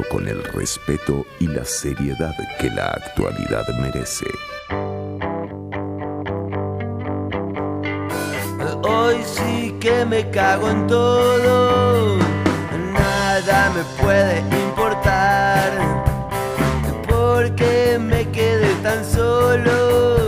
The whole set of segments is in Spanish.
con el respeto y la seriedad que la actualidad merece. Hoy sí que me cago en todo, nada me puede importar, porque me quedé tan solo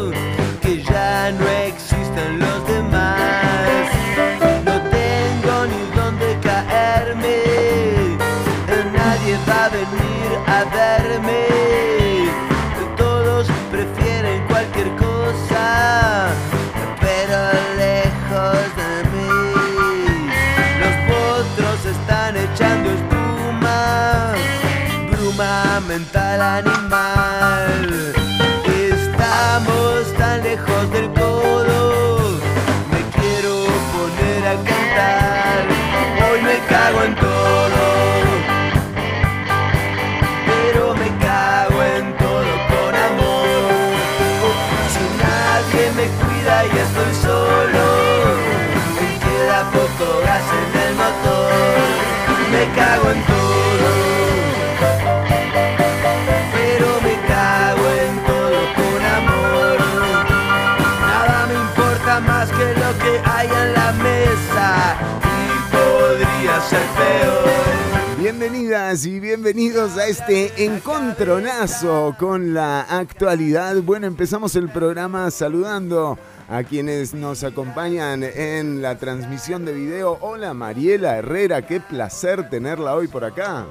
ser peor. Bienvenidas y bienvenidos a este encontronazo con la actualidad. Bueno, empezamos el programa saludando a quienes nos acompañan en la transmisión de video. Hola Mariela Herrera, qué placer tenerla hoy por acá.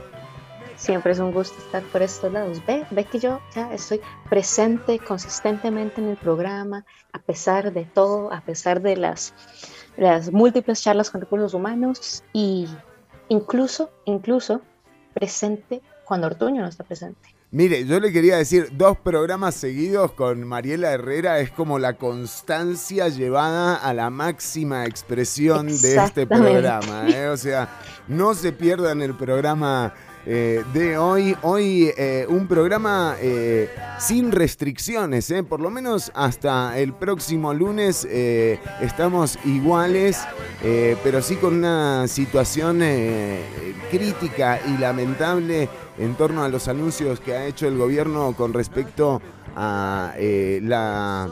Siempre es un gusto estar por estos lados. Ve, ve que yo ya estoy presente consistentemente en el programa, a pesar de todo, a pesar de las, las múltiples charlas con recursos humanos y incluso, incluso presente cuando Ortuño no está presente. Mire, yo le quería decir, dos programas seguidos con Mariela Herrera es como la constancia llevada a la máxima expresión de este programa. ¿eh? O sea, no se pierdan el programa eh, de hoy. Hoy eh, un programa eh, sin restricciones, por lo menos hasta el próximo lunes estamos iguales, pero sí con una situación crítica y lamentable en torno a los anuncios que ha hecho el gobierno con respecto a la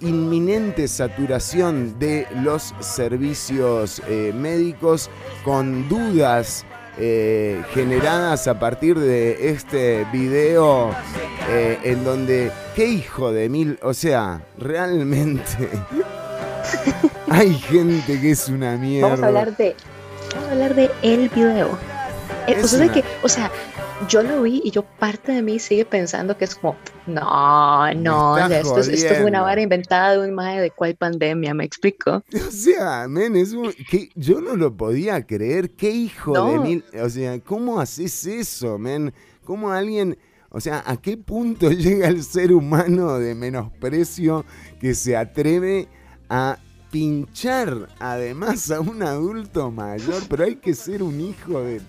inminente saturación de los servicios médicos con dudas eh, generadas a partir de este video eh, en donde, qué hijo de mil, o sea, realmente hay gente que es una mierda. Vamos a hablar de, vamos a hablar de el video. Eh, Es sea, una- que, o sea, yo lo vi y yo parte de mí sigue pensando que es como, no, no, esto, es, esto es una vara inventada de un mae de cuál pandemia, ¿me explico? O sea, men, es un- que yo no lo podía creer. Qué hijo de mil. O sea, ¿cómo haces eso, men? ¿Cómo alguien. O sea, ¿a qué punto llega el ser humano de menosprecio que se atreve a pinchar además a un adulto mayor? Pero hay que ser un hijo de.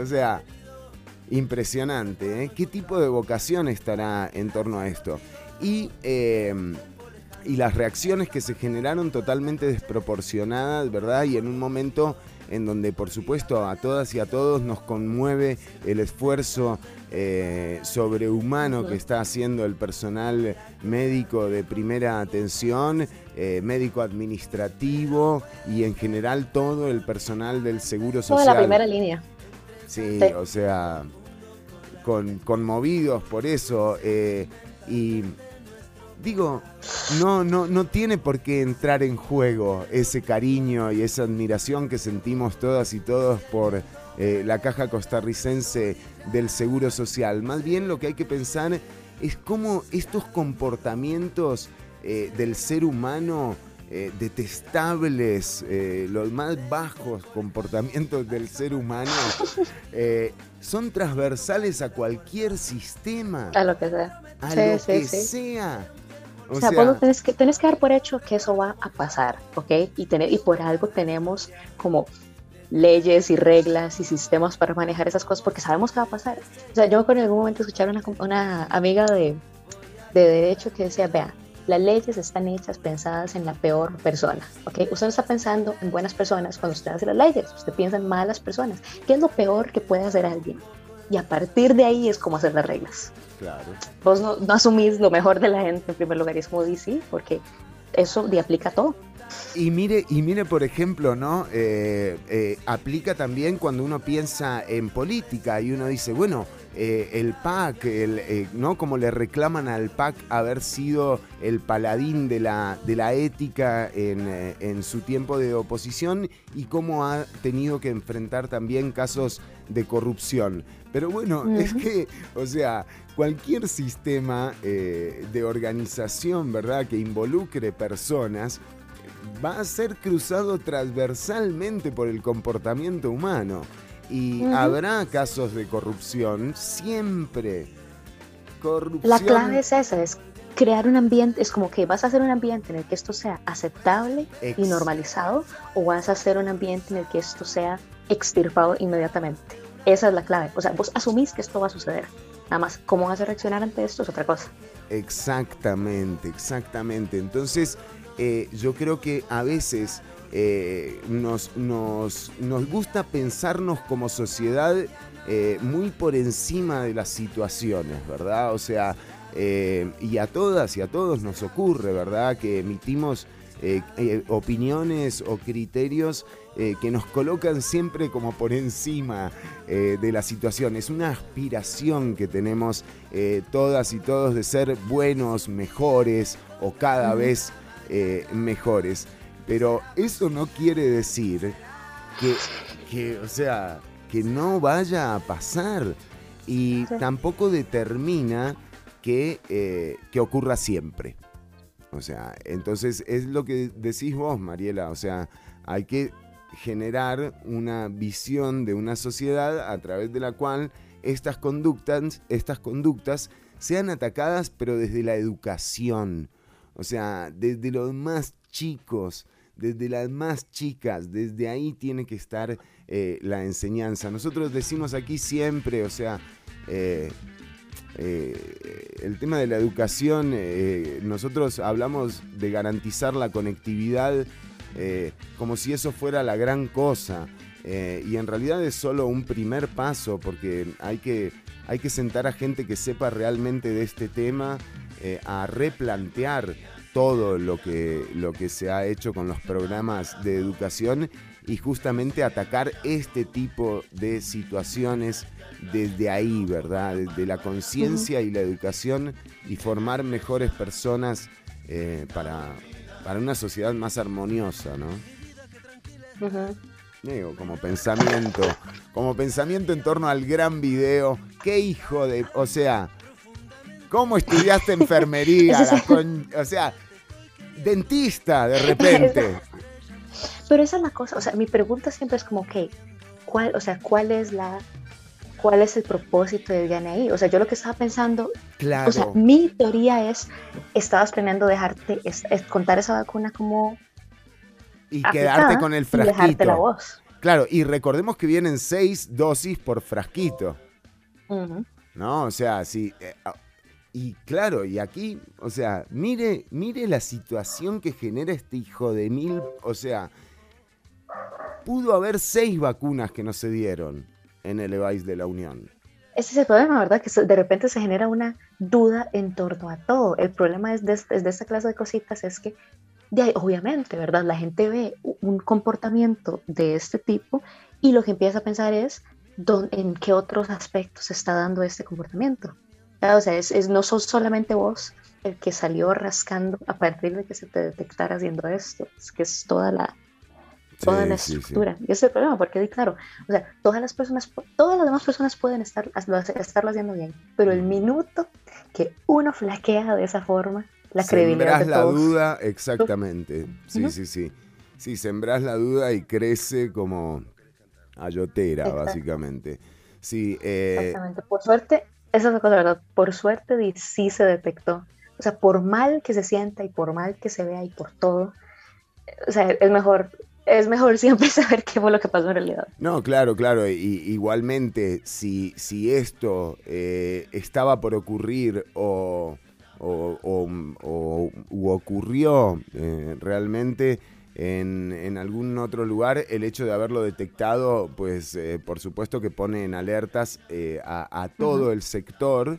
O sea, impresionante, ¿eh? ¿Qué tipo de vocación estará en torno a esto? Y. eh, y las reacciones que se generaron totalmente desproporcionadas, ¿verdad? Y en un momento en donde, por supuesto, a todas y a todos nos conmueve el esfuerzo eh, sobrehumano que está haciendo el personal médico de primera atención, eh, médico administrativo y en general todo el personal del Seguro Toda Social. la primera línea. Sí, Sí. o sea, con, conmovidos por eso. eh, y digo, no, no, no tiene por qué entrar en juego ese cariño y esa admiración que sentimos todas y todos por eh, la caja costarricense del Seguro Social. Más bien lo que hay que pensar es cómo estos comportamientos eh, del ser humano eh, detestables, eh, los más bajos comportamientos del ser humano, eh, son transversales a cualquier sistema, A lo que sea. a Sí, lo sí, que sí. sea. O, sea, vos lo tenés que, tenés que dar por hecho que eso va a pasar, ¿ok? Y, tener, y por algo tenemos como leyes y reglas y sistemas para manejar esas cosas porque sabemos que va a pasar. O sea, yo me acuerdo en algún momento escuchar una, una amiga de, de derecho que decía, vea, las leyes están hechas pensadas en la peor persona, ¿ok? Usted no está pensando en buenas personas cuando usted hace las leyes, usted piensa en malas personas. ¿Qué es lo peor que puede hacer alguien? Y a partir de ahí es como hacer las reglas. Claro. Vos no, no asumís lo mejor de la gente en primer lugar, y es como DC, porque eso de aplica a todo. Y mire, y mire, por ejemplo, ¿no? Eh, eh, aplica también cuando uno piensa en política y uno dice, bueno, eh, el PAC, el, ¿no? Como le reclaman al PAC haber sido el paladín de la, de la ética en, en su tiempo de oposición y cómo ha tenido que enfrentar también casos de corrupción. Pero bueno, es que, o sea, cualquier sistema de organización, ¿verdad?, que involucre personas, va a ser cruzado transversalmente por el comportamiento humano. Y habrá casos de corrupción siempre. Corrupción. La clave es esa, es crear un ambiente, es como que vas a hacer un ambiente en el que esto sea aceptable y normalizado o vas a hacer un ambiente en el que esto sea extirpado inmediatamente. Esa es la clave. O sea, vos asumís que esto va a suceder. Nada más, ¿cómo vas a reaccionar ante esto es otra cosa? Exactamente, exactamente. Entonces, eh, yo creo que a veces eh, nos, nos, gusta pensarnos como sociedad eh, muy por encima de las situaciones, ¿verdad? O sea, y a todas y a todos nos ocurre, ¿verdad? Que emitimos opiniones o criterios que nos colocan siempre como por encima de la situación. Es una aspiración que tenemos todas y todos de ser buenos, mejores o cada vez eh, mejores. Pero eso no quiere decir que, o sea, que no vaya a pasar. Y tampoco determina que, eh, que ocurra siempre. O sea, entonces es lo que decís vos, Mariela. O sea, hay que generar una visión de una sociedad a través de la cual estas conductas, estas conductas sean atacadas, pero desde la educación, o sea, desde los más chicos, desde las más chicas, desde ahí tiene que estar eh, la enseñanza. Nosotros decimos aquí siempre, o sea, eh, eh, el tema de la educación, nosotros hablamos de garantizar la conectividad como si eso fuera la gran cosa. y en realidad es solo un primer paso porque hay que, hay que sentar a gente que sepa realmente de este tema a replantear todo lo que, lo que se ha hecho con los programas de educación y justamente atacar este tipo de situaciones desde ahí, ¿verdad? Desde la conciencia y la educación y formar mejores personas eh, para, para, una sociedad más armoniosa, ¿no? Digo, como pensamiento, como pensamiento en torno al gran video, qué hijo de, o sea, ¿Cómo estudiaste enfermería? o sea, dentista de repente. Pero esa es la cosa, o sea, mi pregunta siempre es como, ok, ¿cuál, o sea, cuál es la, cuál es el propósito de ahí? O sea, yo lo que estaba pensando, claro. o sea, mi teoría es, estabas planeando dejarte, contar esa vacuna como... Y quedarte con el frasquito. Y dejarte la voz. Claro, y recordemos que vienen seis dosis por frasquito. ¿No? O sea, si eh, y claro, y aquí, o sea, mire, mire la situación que genera este hijo de mil, o sea, pudo haber seis vacunas que no se dieron en el EVAIS de la Unión. Ese es el problema, ¿verdad? Que de repente se genera una duda en torno a todo. El problema es de, esta clase de cositas es que, obviamente, ¿verdad? La gente ve un comportamiento de este tipo y lo que empieza a pensar es en qué otros aspectos se está dando este comportamiento. O sea, es, no sos solamente vos el que salió rascando a partir de que se te detectara haciendo esto, es que es toda la, toda la estructura. Y ese es el problema, porque claro, o sea, todas las personas, todas las demás personas pueden estar, estarlo haciendo bien, pero el minuto que uno flaquea de esa forma, la credibilidad de la duda, exactamente. Sí, sí, sí. Sí, sembrás la duda y crece como ayotera, básicamente. Sí, eh, Exactamente. Por suerte, esa es la cosa, ¿verdad? Por suerte sí se detectó. O sea, por mal que se sienta y por mal que se vea y por todo, o sea, es mejor, es mejor siempre saber qué fue lo que pasó en realidad. No, claro, claro. Y, igualmente, si, si esto eh, estaba por ocurrir o, o, ocurrió eh, realmente en, algún otro lugar, el hecho de haberlo detectado, pues eh, por supuesto que pone en alertas eh, a, todo el sector.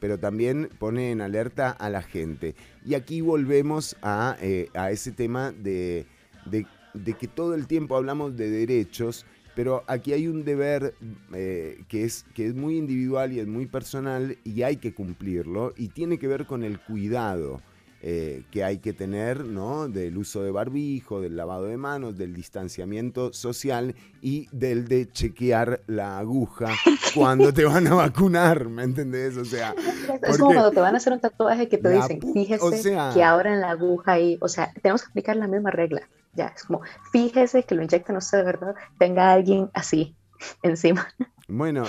pero también pone en alerta a la gente. Y aquí volvemos a, ese tema de, de que todo el tiempo hablamos de derechos, pero aquí hay un deber eh, que, es, que es muy individual y es muy personal y hay que cumplirlo y tiene que ver con el cuidado. Eh, que hay que tener, ¿no? Del uso de barbijo, del lavado de manos, del distanciamiento social y del de chequear la aguja cuando te van a vacunar, ¿me entendés? O sea, es como cuando te van a hacer un tatuaje que te dicen, fíjese que ahora en la aguja ahí, o sea, tenemos que aplicar la misma regla. Ya, es como, fíjese que lo inyectan usted de verdad, tenga alguien así encima. Bueno,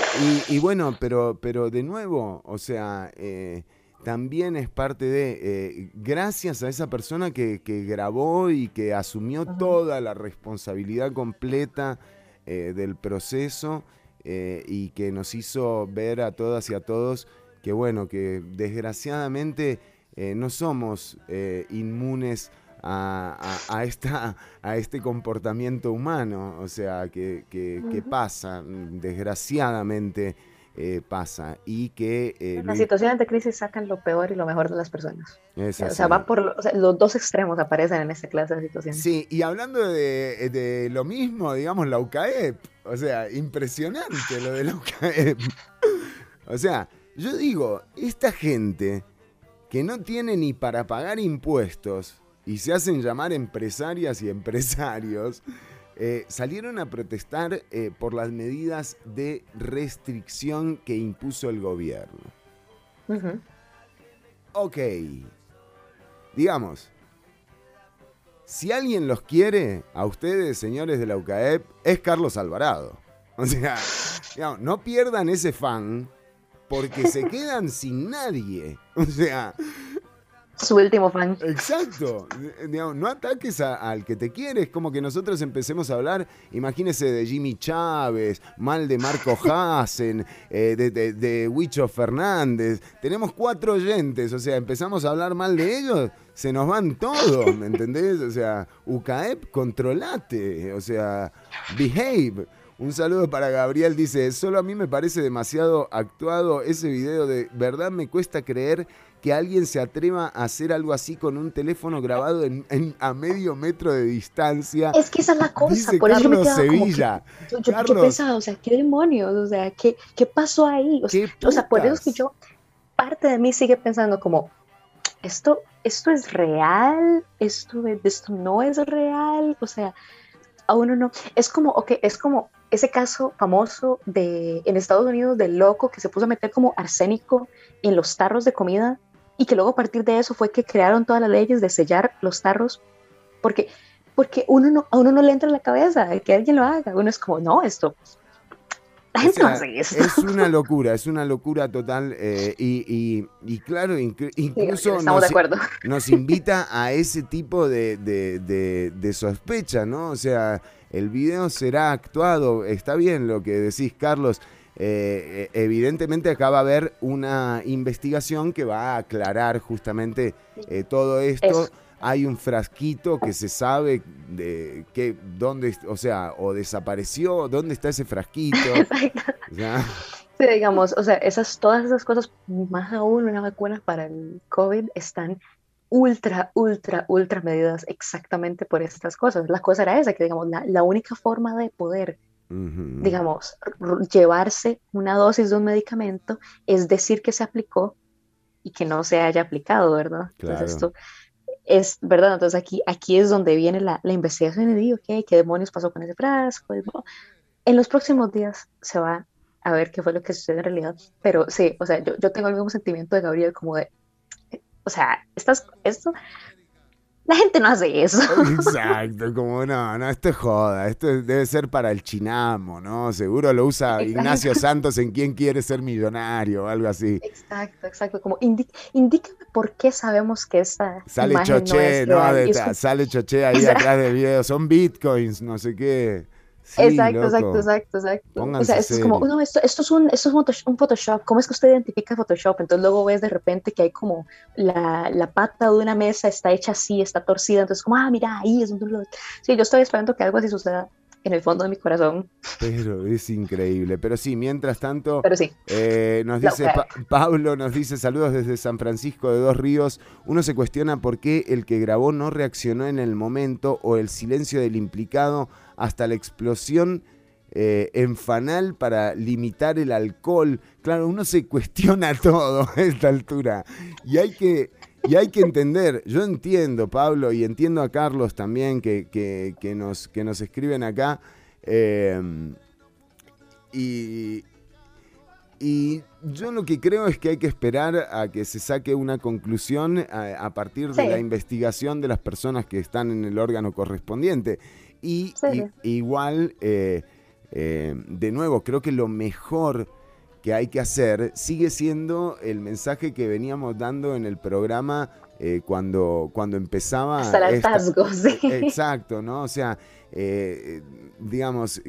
y, bueno, pero, pero de nuevo, o sea, eh, también es parte de, eh, gracias a esa persona que, grabó y que asumió toda la responsabilidad completa eh, del proceso y que nos hizo ver a todas y a todos que, bueno, que desgraciadamente no somos inmunes a, esta, a este comportamiento humano, o sea, que, que, pasa, desgraciadamente eh, pasa, y que... Eh, las situaciones de crisis sacan lo peor y lo mejor de las personas. o sea, va por los dos extremos aparecen en esta clase de situaciones. Sí, y hablando de, de lo mismo, digamos, la UCAEP, o sea, impresionante lo de la UCAEP. o sea, yo digo, esta gente que no tiene ni para pagar impuestos, y se hacen llamar empresarias y empresarios, eh, salieron a protestar eh, por las medidas de restricción que impuso el gobierno. Ok, digamos, si alguien los quiere, a ustedes, señores de la UCAEP, es Carlos Alvarado. O sea, digamos, no pierdan ese fan porque se quedan sin nadie. O sea, su último fan. Exacto. no ataques al que te quiere. Es como que nosotros empecemos a hablar, imagínese de Jimmy Chávez, mal de Marco Hassen, eh, de, de, Huicho Fernández. Tenemos cuatro oyentes, o sea, empezamos a hablar mal de ellos, se nos van todos, ¿me entendés? O sea, UCAEP, controlate, o sea, behave. Un saludo para Gabriel, dice, solo a mí me parece demasiado actuado ese video de verdad me cuesta creer que alguien se atreva a hacer algo así con un teléfono grabado en, a medio metro de distancia. Es que esa es la cosa, por eso me Sevilla. yo, ¿qué pensaba? O sea, ¿qué demonios? O sea, ¿qué, qué pasó ahí? O sea, por eso es que yo, parte de mí sigue pensando como, ¿esto, esto es real? ¿Esto, ¿Esto no es real? O sea, a uno no. Es como, ok, es como ese caso famoso de en Estados Unidos del loco que se puso a meter como arsénico en los tarros de comida y que luego a partir de eso fue que crearon todas las leyes de sellar los tarros, porque, porque uno no, a uno no le entra en la cabeza que alguien lo haga, uno es como, no, esto... La gente no hace eso. Es una locura, es una locura total eh, y, y, claro, incluso nos, nos, invita a ese tipo de, de, de sospecha, ¿no? O sea, el video será actuado, está bien lo que decís, Carlos, eh, eh, evidentemente acá va a haber una investigación que va a aclarar justamente eh, todo esto. Hay un frasquito que se sabe de que dónde, o sea, o desapareció, dónde está ese frasquito. Sí, digamos, o sea, esas, todas esas cosas, más aún una vacuna para el COVID, están ultra, ultra, ultra medidas exactamente por estas cosas. La cosa era esa, que digamos, la, la única forma de poder digamos, llevarse una dosis de un medicamento es decir que se aplicó y que no se haya aplicado, ¿verdad? Entonces esto es, ¿verdad? Entonces aquí, aquí es donde viene la, la investigación y digo, ¿qué demonios pasó con ese frasco? En los próximos días se va a ver qué fue lo que sucedió en realidad, pero sí, o sea, yo, yo tengo el mismo sentimiento de Gabriel como de, o sea, estás, esto la gente no hace eso. Exacto, como no, no, esto es joda, esto debe ser para el chinamo, ¿no? Seguro lo usa Ignacio Santos en Quién quiere ser millonario o algo así. Exacto, exacto, como indícame por qué sabemos que esta Sale Choché, no, sale Choché ahí atrás del video, son bitcoins, no sé qué. Exacto, exacto, exacto, exacto, O sea, esto es como, no, esto, esto es, un, esto es un Photoshop. ¿Cómo es que usted identifica Photoshop? Entonces luego ves de repente que hay como la, la pata de una mesa está hecha así, está torcida. Entonces, como, ah, mira, ahí es un. Sí, yo estoy esperando que algo así suceda en el fondo de mi corazón. Pero es increíble. Pero sí, mientras tanto, Pero sí. Eh, nos dice Pablo, nos dice saludos desde San Francisco de Dos Ríos. Uno se cuestiona por qué el que grabó no reaccionó en el momento o el silencio del implicado hasta la explosión eh, en fanal para limitar el alcohol. Claro, uno se cuestiona todo a esta altura. Y hay que y hay que entender, yo entiendo, Pablo, y entiendo a Carlos también, que, nos, que nos escriben acá. Em, y, y yo lo que creo es que hay que esperar a que se saque una conclusión a, partir de la investigación de las personas que están en el órgano correspondiente. Y, igual, eh, eh, de nuevo, creo que lo mejor que hay que hacer sigue siendo el mensaje que veníamos dando en el programa eh, cuando, cuando empezaba. Hasta el hartazgo, sí. Exacto, ¿no? O sea, eh, digamos,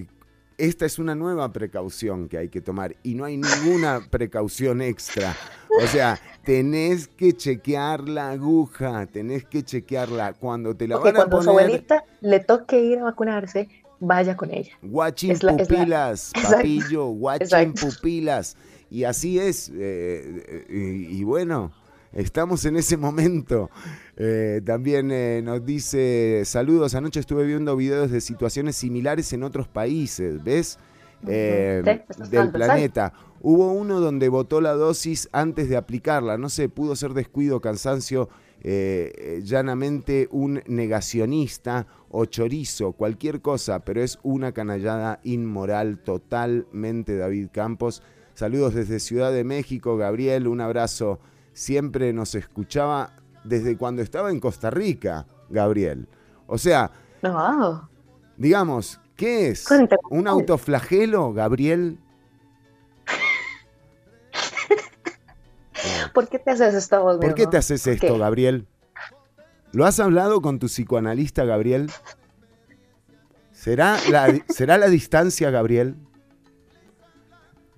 esta es una nueva precaución que hay que tomar y no hay ninguna precaución extra. O sea, tenés que chequear la aguja, tenés que chequearla cuando te la van a cuando poner. su abuelita le toque ir a vacunarse, vaya con ella. Watching pupilas, papillo, watching pupilas. Y así es. Eh, y, bueno, estamos en ese momento. Eh, también eh, nos dice, saludos, anoche estuve viendo videos de situaciones similares en otros países, ¿ves? del planeta. Hubo uno donde votó la dosis antes de aplicarla, no sé, pudo ser descuido, cansancio, llanamente un negacionista o chorizo, cualquier cosa, pero es una canallada inmoral totalmente David Campos. Saludos desde Ciudad de México, Gabriel, un abrazo. Siempre nos escuchaba desde cuando estaba en Costa Rica, Gabriel. O sea, digamos, ¿qué es? ¿Un autoflagelo, Gabriel? ¿Por qué te haces esto, ¿Por qué te haces esto, Gabriel? ¿Lo has hablado con tu psicoanalista, Gabriel? ¿Será la, ¿será la distancia, Gabriel?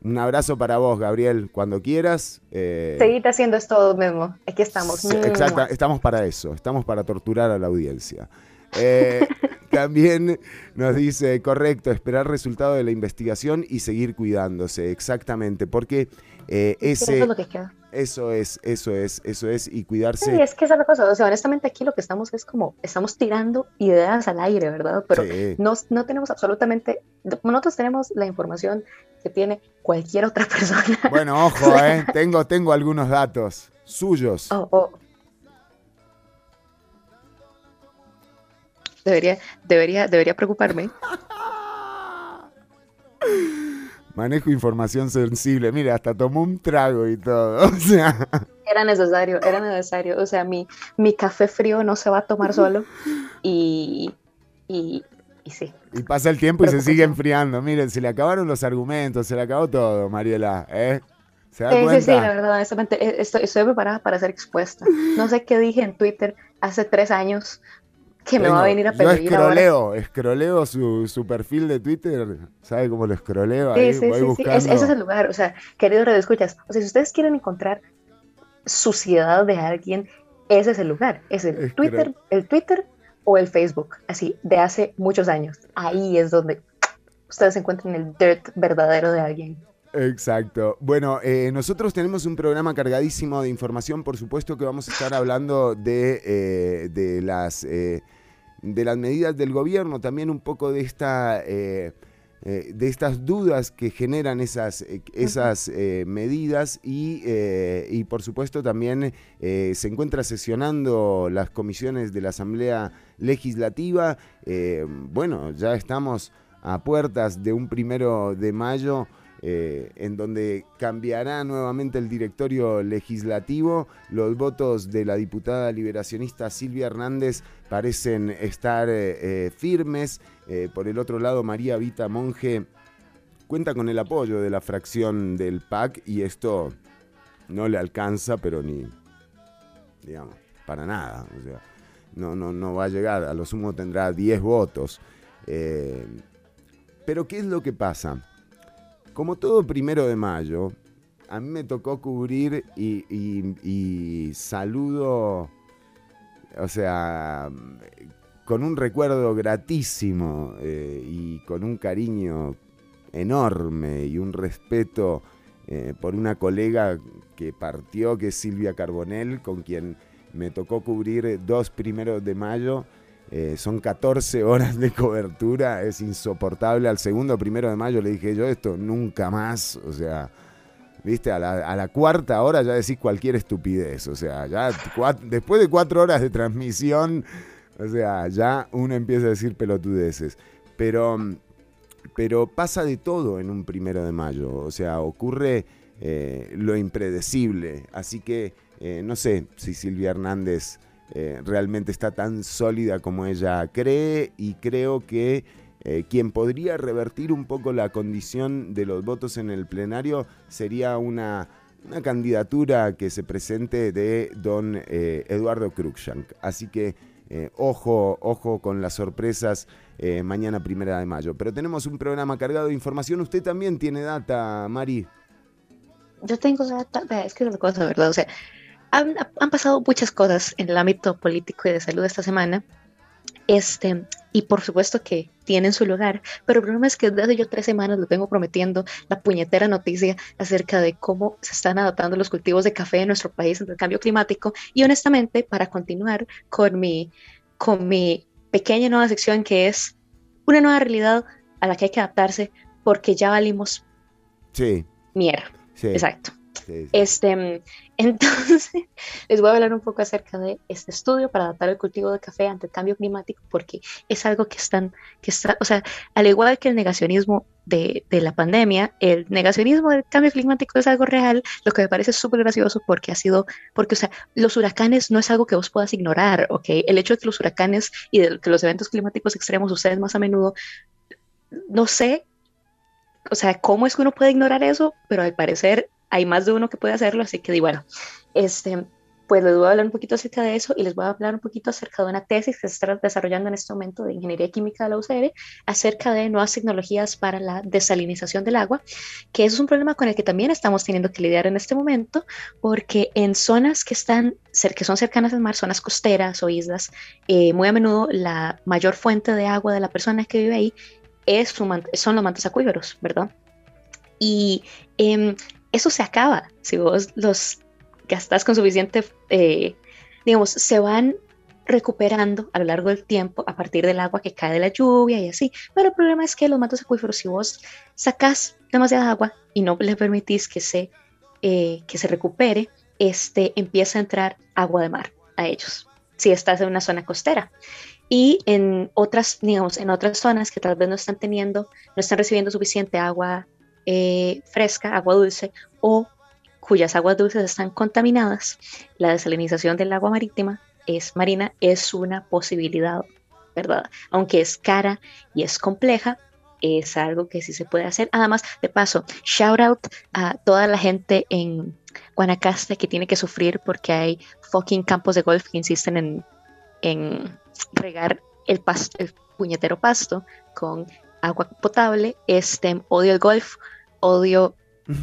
Un abrazo para vos, Gabriel, cuando quieras. Eh... Seguite haciendo esto mismo. Aquí estamos. exacto, estamos para eso, estamos para torturar a la audiencia. Eh, también nos dice, correcto, esperar resultado de la investigación y seguir cuidándose, exactamente, porque eh, ese... Eso es lo que queda. Eso es, eso es, eso es, y cuidarse. Sí, es que esa es la cosa, o sea, honestamente aquí lo que estamos es como, estamos tirando ideas al aire, ¿verdad? Pero no, no tenemos absolutamente, nosotros tenemos la información que tiene cualquier otra persona. Bueno, ojo, ¿eh? tengo, tengo algunos datos suyos. Oh, oh. Debería, debería, debería preocuparme. Manejo información sensible. Mira, hasta tomó un trago y todo. O sea. Era necesario, era necesario. O sea, mi, mi café frío no se va a tomar solo. Y, y, y sí. Y pasa el tiempo y se sigue enfriando. Miren, se le acabaron los argumentos, se le acabó todo, Mariela. ¿eh? ¿Se da sí, sí, sí, la verdad, honestamente, eh, estoy, estoy preparada para ser expuesta. No sé qué dije en Twitter hace tres años, que me va a venir a pedir. Yo escroleo, escroleo su, su, perfil de Twitter, ¿sabe cómo lo escroleo? Ahí, sí, voy sí, buscando. ese es el lugar, o sea, queridos redescuchas, o sea, si ustedes quieren encontrar suciedad de alguien, ese es el lugar, es el Twitter, el Twitter o el Facebook, así, de hace muchos años. Ahí es donde ustedes encuentran el dirt verdadero de alguien. Exacto. Bueno, eh, nosotros tenemos un programa cargadísimo de información, por supuesto que vamos a estar hablando de, eh, de las, eh, de las medidas del gobierno, también un poco de esta... de estas dudas que generan esas, esas medidas y, y, por supuesto también se encuentra sesionando las comisiones de la Asamblea Legislativa. bueno, ya estamos a puertas de un primero de mayo. Eh, en donde cambiará nuevamente el directorio legislativo. Los votos de la diputada liberacionista Silvia Hernández parecen estar eh, eh, firmes. por el otro lado, María Vita Monge cuenta con el apoyo de la fracción del PAC y esto no le alcanza, pero ni, digamos, para nada. O sea, no, no, no va a llegar, a lo sumo tendrá 10 votos. pero ¿qué es lo que pasa? Como todo primero de mayo, a mí me tocó cubrir y, saludo, o sea, con un recuerdo gratísimo eh, y con un cariño enorme y un respeto eh, por una colega que partió, que es Silvia Carbonell, con quien me tocó cubrir dos primeros de mayo. Eh, son 14 horas de cobertura, es insoportable. Al segundo primero de mayo le dije yo esto nunca más, o sea, viste, a la, cuarta hora ya decís cualquier estupidez, o sea, ya después de cuatro horas de transmisión, o sea, ya uno empieza a decir pelotudeces. Pero pero pasa de todo en un primero de mayo, o sea, ocurre eh, lo impredecible, así que eh, no sé si Silvia Hernández eh, realmente está tan sólida como ella cree y creo que quien podría revertir un poco la condición de los votos en el plenario sería una, una candidatura que se presente de don Eduardo Cruikshank. Así que ojo, ojo con las sorpresas eh, mañana primera de mayo. Pero tenemos un programa cargado de información. Usted también tiene data, Mari. Yo tengo data, es que es la cosa, ¿verdad? O sea, han, pasado muchas cosas en el ámbito político y de salud esta semana. Este, y por supuesto que tienen su lugar, pero el problema es que desde yo tres semanas les vengo prometiendo la puñetera noticia acerca de cómo se están adaptando los cultivos de café en nuestro país ante el cambio climático. Y honestamente, para continuar con mi, con mi pequeña nueva sección que es una nueva realidad a la que hay que adaptarse porque ya valimos sí. mierda. Exacto. Este, entonces, les voy a hablar un poco acerca de este estudio para adaptar el cultivo de café ante el cambio climático, porque es algo que están, que está, o sea, al igual que el negacionismo de, de la pandemia, el negacionismo del cambio climático es algo real, lo que me parece súper gracioso porque ha sido, porque, o sea, los huracanes no es algo que vos puedas ignorar, ¿ok? El hecho de que los huracanes y de que los eventos climáticos extremos suceden más a menudo, no sé o sea, ¿cómo es que uno puede ignorar eso? Pero al parecer hay más de uno que puede hacerlo, así que bueno, este, pues les voy a hablar un poquito acerca de eso y les voy a hablar un poquito acerca de una tesis que se está desarrollando en este momento de Ingeniería Química de la UCR acerca de nuevas tecnologías para la desalinización del agua, que es un problema con el que también estamos teniendo que lidiar en este momento, porque en zonas que están que son cercanas al mar, zonas costeras o islas, eh, muy a menudo la mayor fuente de agua de la persona que vive ahí es son los mantos acuíferos, ¿verdad? Y eh, eso se acaba. Si vos los gastas con suficiente, eh, digamos, se van recuperando a lo largo del tiempo a partir del agua que cae de la lluvia y así. Pero el problema es que los mantos acuíferos, si vos sacas demasiada agua y no le permitís que se, eh, que se recupere, este, empieza a entrar agua de mar a ellos, si estás en una zona costera. Y en otras, digamos, en otras zonas que tal vez no están teniendo, no están recibiendo suficiente agua eh, fresca, agua dulce, o cuyas aguas dulces están contaminadas, la desalinización del agua marítima es marina es una posibilidad, ¿verdad? Aunque es cara y es compleja, es algo que sí se puede hacer. Además, de paso, shout out a toda la gente en Guanacaste que tiene que sufrir porque hay fucking campos de golf que insisten en, en regar el, pasto, el puñetero pasto con agua potable. Este, odio el golf, odio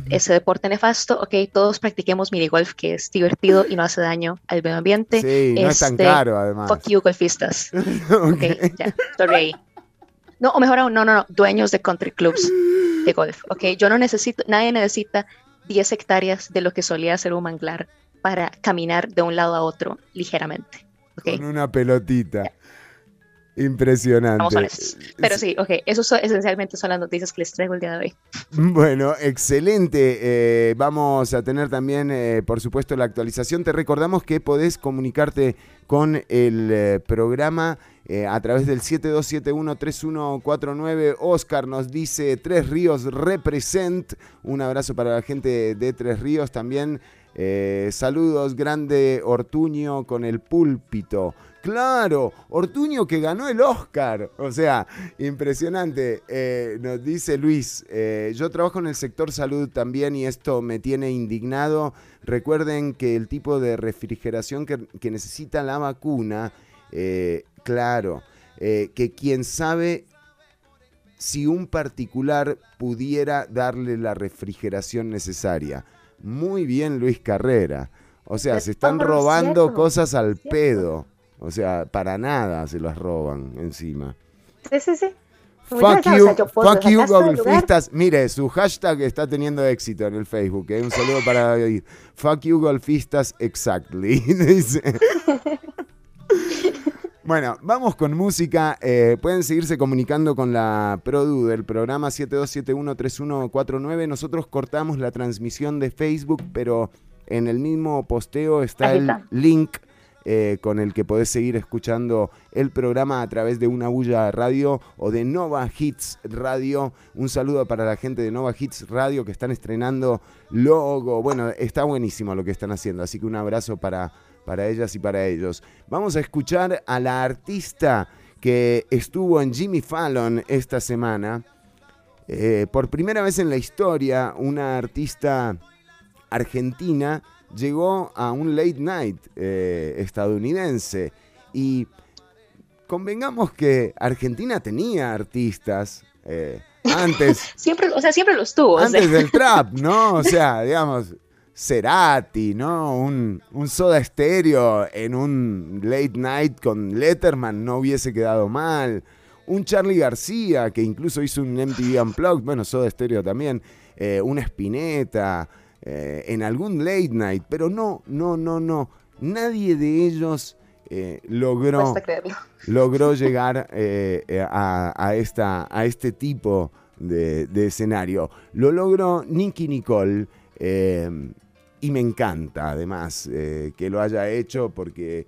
ese deporte nefasto, ok, todos practiquemos minigolf, que es divertido y no hace daño al medio ambiente. Sí, no es tan este, caro, además. Fuck you, golfistas. ok, ya, sorry. No, o mejor aún, no, no, no, dueños de country clubs de golf, ok, yo no necesito, nadie necesita 10 hectáreas de lo que solía ser un manglar para caminar de un lado a otro ligeramente. Okay. Con una pelotita. Impresionante. Pero sí, ok, eso esencialmente son las noticias que les traigo el día de hoy. Bueno, excelente. Eh, vamos a tener también, eh, por supuesto, la actualización. Te recordamos que podés comunicarte con el eh, programa a través del 72713149. Oscar nos dice Tres Ríos represent. Un abrazo para la gente de Tres Ríos también. saludos, grande Ortuño con el púlpito. Claro, Ortuño que ganó el Oscar. O sea, impresionante. Eh, nos dice Luis, eh, yo trabajo en el sector salud también y esto me tiene indignado. Recuerden que el tipo de refrigeración que, necesita la vacuna, eh, claro, que quien sabe si un particular pudiera darle la refrigeración necesaria. Muy bien Luis Carrera. O sea, se están robando cosas al pedo. O sea, para nada se las roban encima. Sí, sí, sí. Fuck you, fuck you golfistas. Mire, su hashtag está teniendo éxito en el Facebook. ¿eh? Un saludo para David. Fuck you golfistas exactly. Bueno, vamos con música. Eh, pueden seguirse comunicando con la Produ del programa 72713149. Nosotros cortamos la transmisión de Facebook, pero en el mismo posteo está el link eh, con el que podés seguir escuchando el programa a través de una bulla radio o de Nova Hits Radio. Un saludo para la gente de Nova Hits Radio que están estrenando logo. Bueno, está buenísimo lo que están haciendo, así que un abrazo para para ellas y para ellos. Vamos a escuchar a la artista que estuvo en Jimmy Fallon esta semana. Eh, por primera vez en la historia, una artista argentina llegó a un late night eh, estadounidense. Y convengamos que Argentina tenía artistas. Eh, antes. siempre, o sea, siempre los tuvo. Antes del trap, ¿no? O sea, digamos, Cerati, ¿no? Un, soda estéreo en un late night con Letterman no hubiese quedado mal. Un Charlie García, que incluso hizo un MTV Unplugged, bueno, soda estéreo también. Eh, una Spinetta, eh, en algún late night, pero no, no, no, no. Nadie de ellos eh, logró, logró llegar a, esta, a este tipo de, de escenario. Lo logró Nicky Nicole y me encanta además eh, que lo haya hecho porque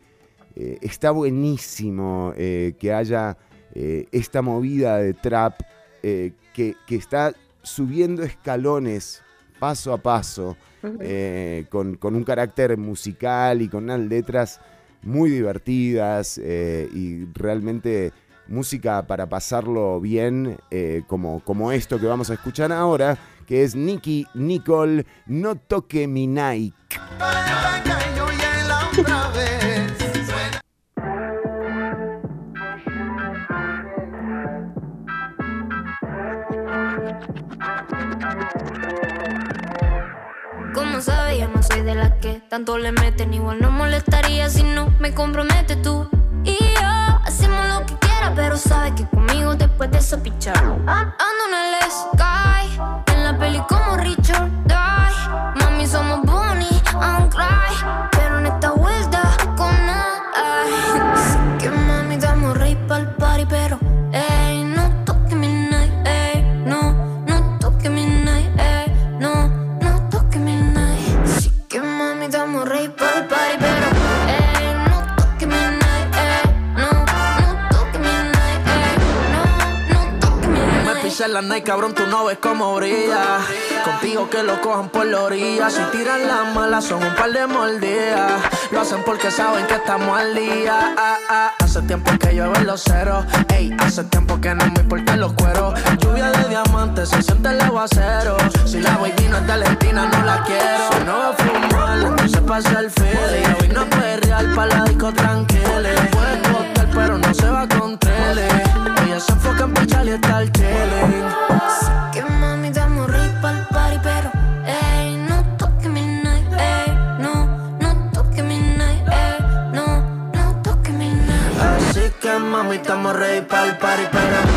eh, está buenísimo eh, que haya esta movida de trap que, está subiendo escalones paso a paso con, con, un carácter musical y con unas letras muy divertidas y realmente música para pasarlo bien como, como esto que vamos a escuchar ahora que es Nicky Nicole, No Toque Mi Nike. Sabes, yo no soy de las que tanto le meten. Igual no molestaría si no me compromete tú. Y yo hacemos lo que quiera, pero sabes que conmigo después de eso pichar. Ando en el sky peli como Richard Die. Mami, somos pisé la night, cabrón, tú no ves cómo brilla. Contigo que lo cojan por la orilla. Si tiran las malas, son un par de mordidas. Lo hacen porque saben que estamos al día. Ah, ah. Hace tiempo que llueve los ceros. Ey, hace tiempo que no me importan los cueros. Lluvia de diamantes, se siente el aguacero. Si la baby no es de Valentina, no la quiero. Si no va a fumar, entonces pasa el feeling. Hoy no puede real para la disco tranquila. Pero no se va con tele. Ella se enfoca en pichar y estar chilling. que mami, damos pa'l party, pero ey, no toque mi night, ey, no, no toque mi night, ey, no, no toque mi night. Así que mami, estamos ready pa'l party, pero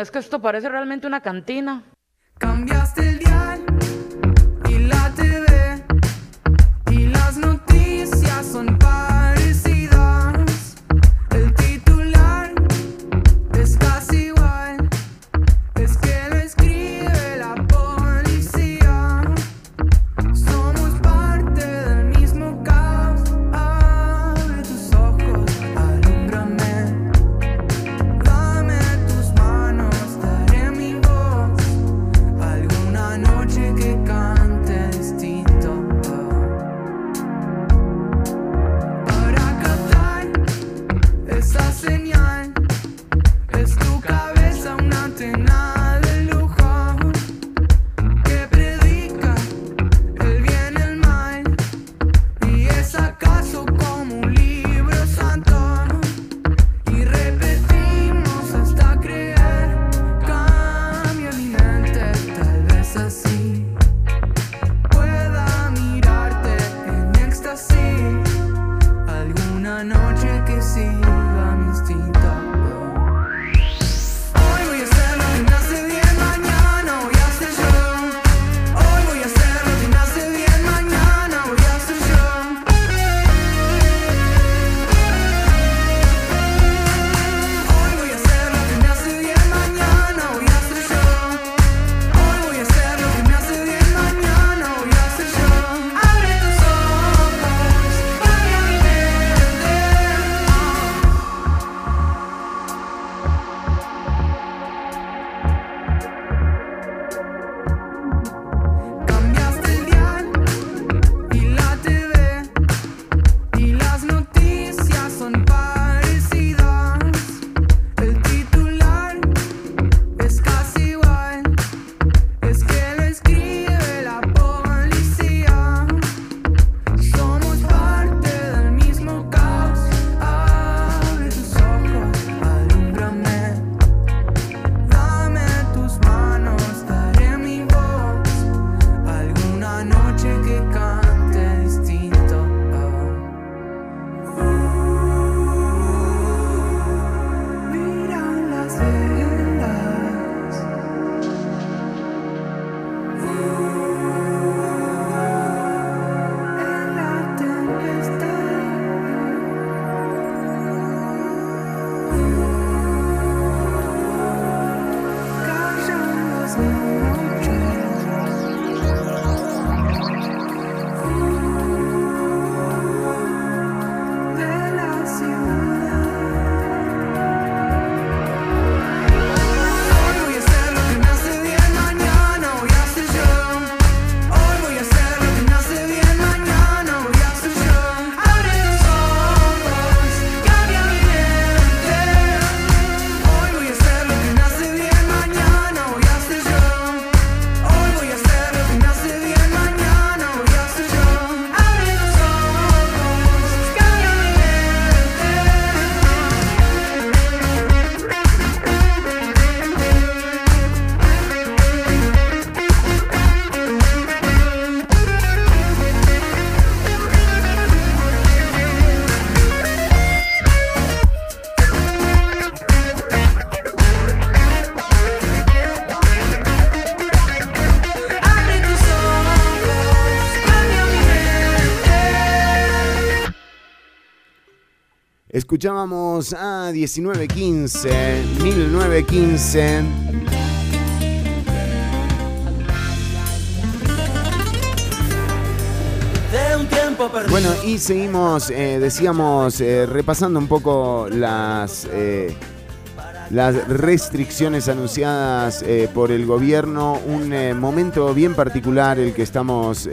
Es que esto parece realmente una cantina. Cambiaste el Escuchábamos a 1915, 1915. De un tiempo perdido. Bueno, y seguimos, eh, decíamos, eh, repasando un poco las, eh, las restricciones anunciadas eh, por el gobierno. Un momento bien particular el que estamos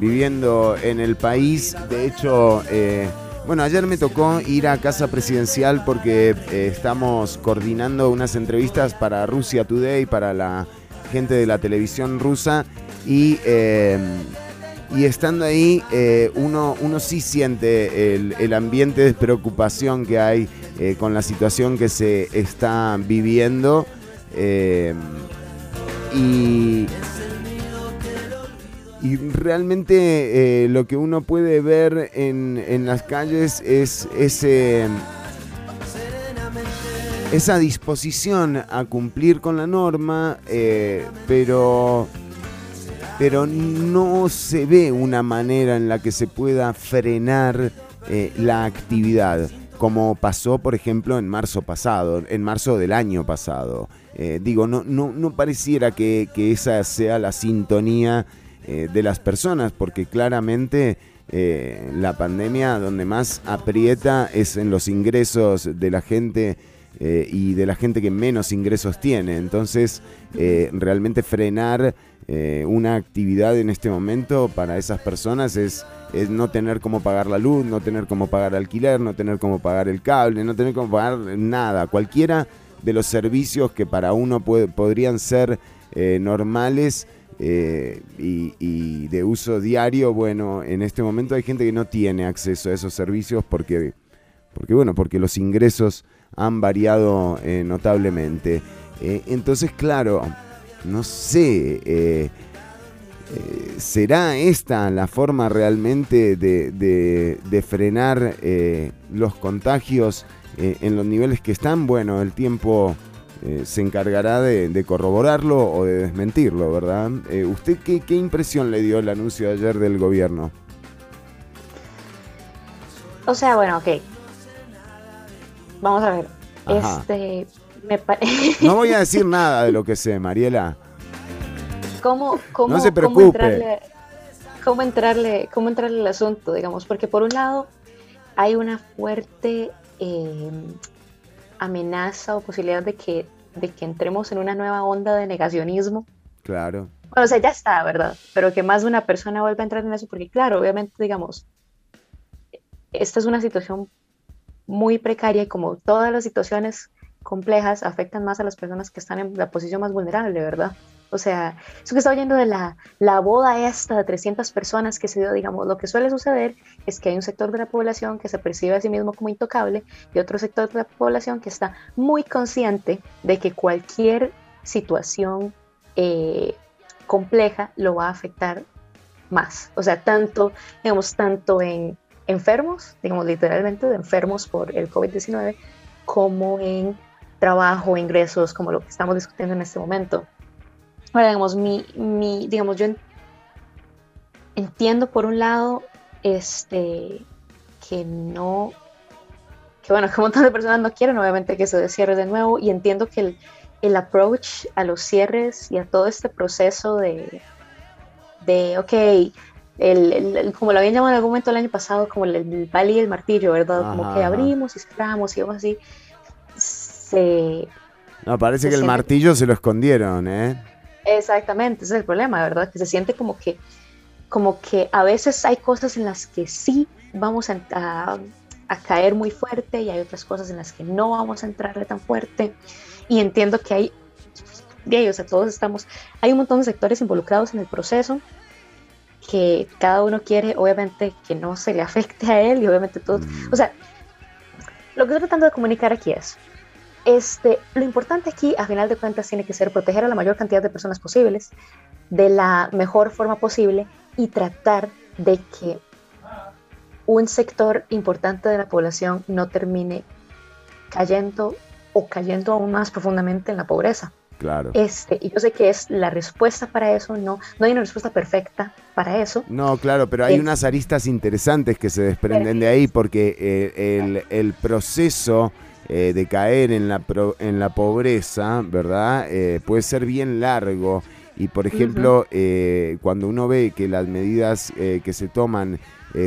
viviendo en el país. De hecho, eh, bueno, ayer me tocó ir a Casa Presidencial porque eh, estamos coordinando unas entrevistas para Rusia Today, para la gente de la televisión rusa. Y eh, y estando ahí, eh, uno, uno sí siente el, ambiente de preocupación que hay con la situación que se está viviendo. y, y realmente eh, lo que uno puede ver en, en las calles es ese, esa disposición a cumplir con la norma, eh, pero pero no se ve una manera en la que se pueda frenar eh, la actividad, como pasó, por ejemplo, en marzo pasado, en marzo del año pasado. Digo, no, no, no pareciera que, que esa sea la sintonía eh, de las personas, porque claramente eh, la pandemia donde más aprieta es en los ingresos de la gente eh, y de la gente que menos ingresos tiene. Entonces, realmente frenar una actividad en este momento para esas personas es, es no tener cómo pagar la luz, no tener cómo pagar alquiler, no tener cómo pagar el cable, no tener cómo pagar nada. Cualquiera de los servicios que para uno puede- podrían ser normales eh, y, de uso diario, bueno, en este momento hay gente que no tiene acceso a esos servicios porque, porque bueno, porque los ingresos han variado eh, notablemente. Eh, entonces, claro, no sé, ¿será esta la forma realmente de, de- frenar los contagios en los niveles que están? Bueno, el tiempo eh, se encargará de, de corroborarlo o de desmentirlo, ¿verdad? Eh, ¿Usted qué, qué impresión le dio el anuncio de ayer del gobierno? O sea, bueno, ok. Vamos a ver. Ajá. Este, me No voy a decir nada de lo que sé, Mariela. ¿Cómo, cómo, No se cómo preocupe. entrarle, cómo entrarle, cómo entrarle al asunto, digamos? Porque por un lado hay una fuerte eh, amenaza o posibilidad de que, de que entremos en una nueva onda de negacionismo. Claro. Bueno, o sea, ya está, ¿verdad? Pero que más de una persona vuelva a entrar en eso, porque claro, obviamente, digamos, esta es una situación muy precaria y como todas las situaciones complejas afectan más a las personas que están en la posición más vulnerable, ¿verdad? O sea, eso que está oyendo de la, la boda esta de 300 personas que se dio, digamos, lo que suele suceder es que hay un sector de la población que se percibe a sí mismo como intocable y otro sector de la población que está muy consciente de que cualquier situación eh, compleja lo va a afectar más. O sea, tanto, digamos, tanto en enfermos, digamos, literalmente de enfermos por el COVID-19, como en trabajo, ingresos, como lo que estamos discutiendo en este momento. Ahora, digamos, mi, mi, digamos, yo en- entiendo por un lado, este, que no, que bueno, que un montón de personas no quieren obviamente que se cierre de nuevo y entiendo que el, el approach a los cierres y a todo este proceso de, de ok, el, el- como lo habían llamado en algún momento el año pasado, como el, el y el martillo, ¿verdad? Como que abrimos y cerramos y vamos así, se, No, parece Se que el martillo se lo escondieron, ¿eh? Exactamente, ese es el problema, ¿verdad? Que se siente como que, como que a veces hay cosas en las que sí vamos a, a- a caer muy fuerte y hay otras cosas en las que no vamos a entrarle tan fuerte. Y entiendo que hay, de ahí, o sea, todos estamos, hay un montón de sectores involucrados en el proceso que cada uno quiere, obviamente, que no se le afecte a él y obviamente todos, Mm. o sea, lo que estoy tratando de comunicar aquí es, este, lo importante aquí, a final de cuentas, tiene que ser proteger a la mayor cantidad de personas posibles de la mejor forma posible y tratar de que un sector importante de la población no termine cayendo o cayendo aún más profundamente en la pobreza. Claro. Este, y yo sé que es la respuesta para eso, no, no hay una respuesta perfecta para eso. No, claro, pero hay Es- unas aristas interesantes que se desprenden de ahí porque eh, el, el proceso eh, de caer en la, pro- en la pobreza, ¿verdad? Eh, puede ser bien largo. Y por ejemplo, eh, cuando uno ve que las medidas que se toman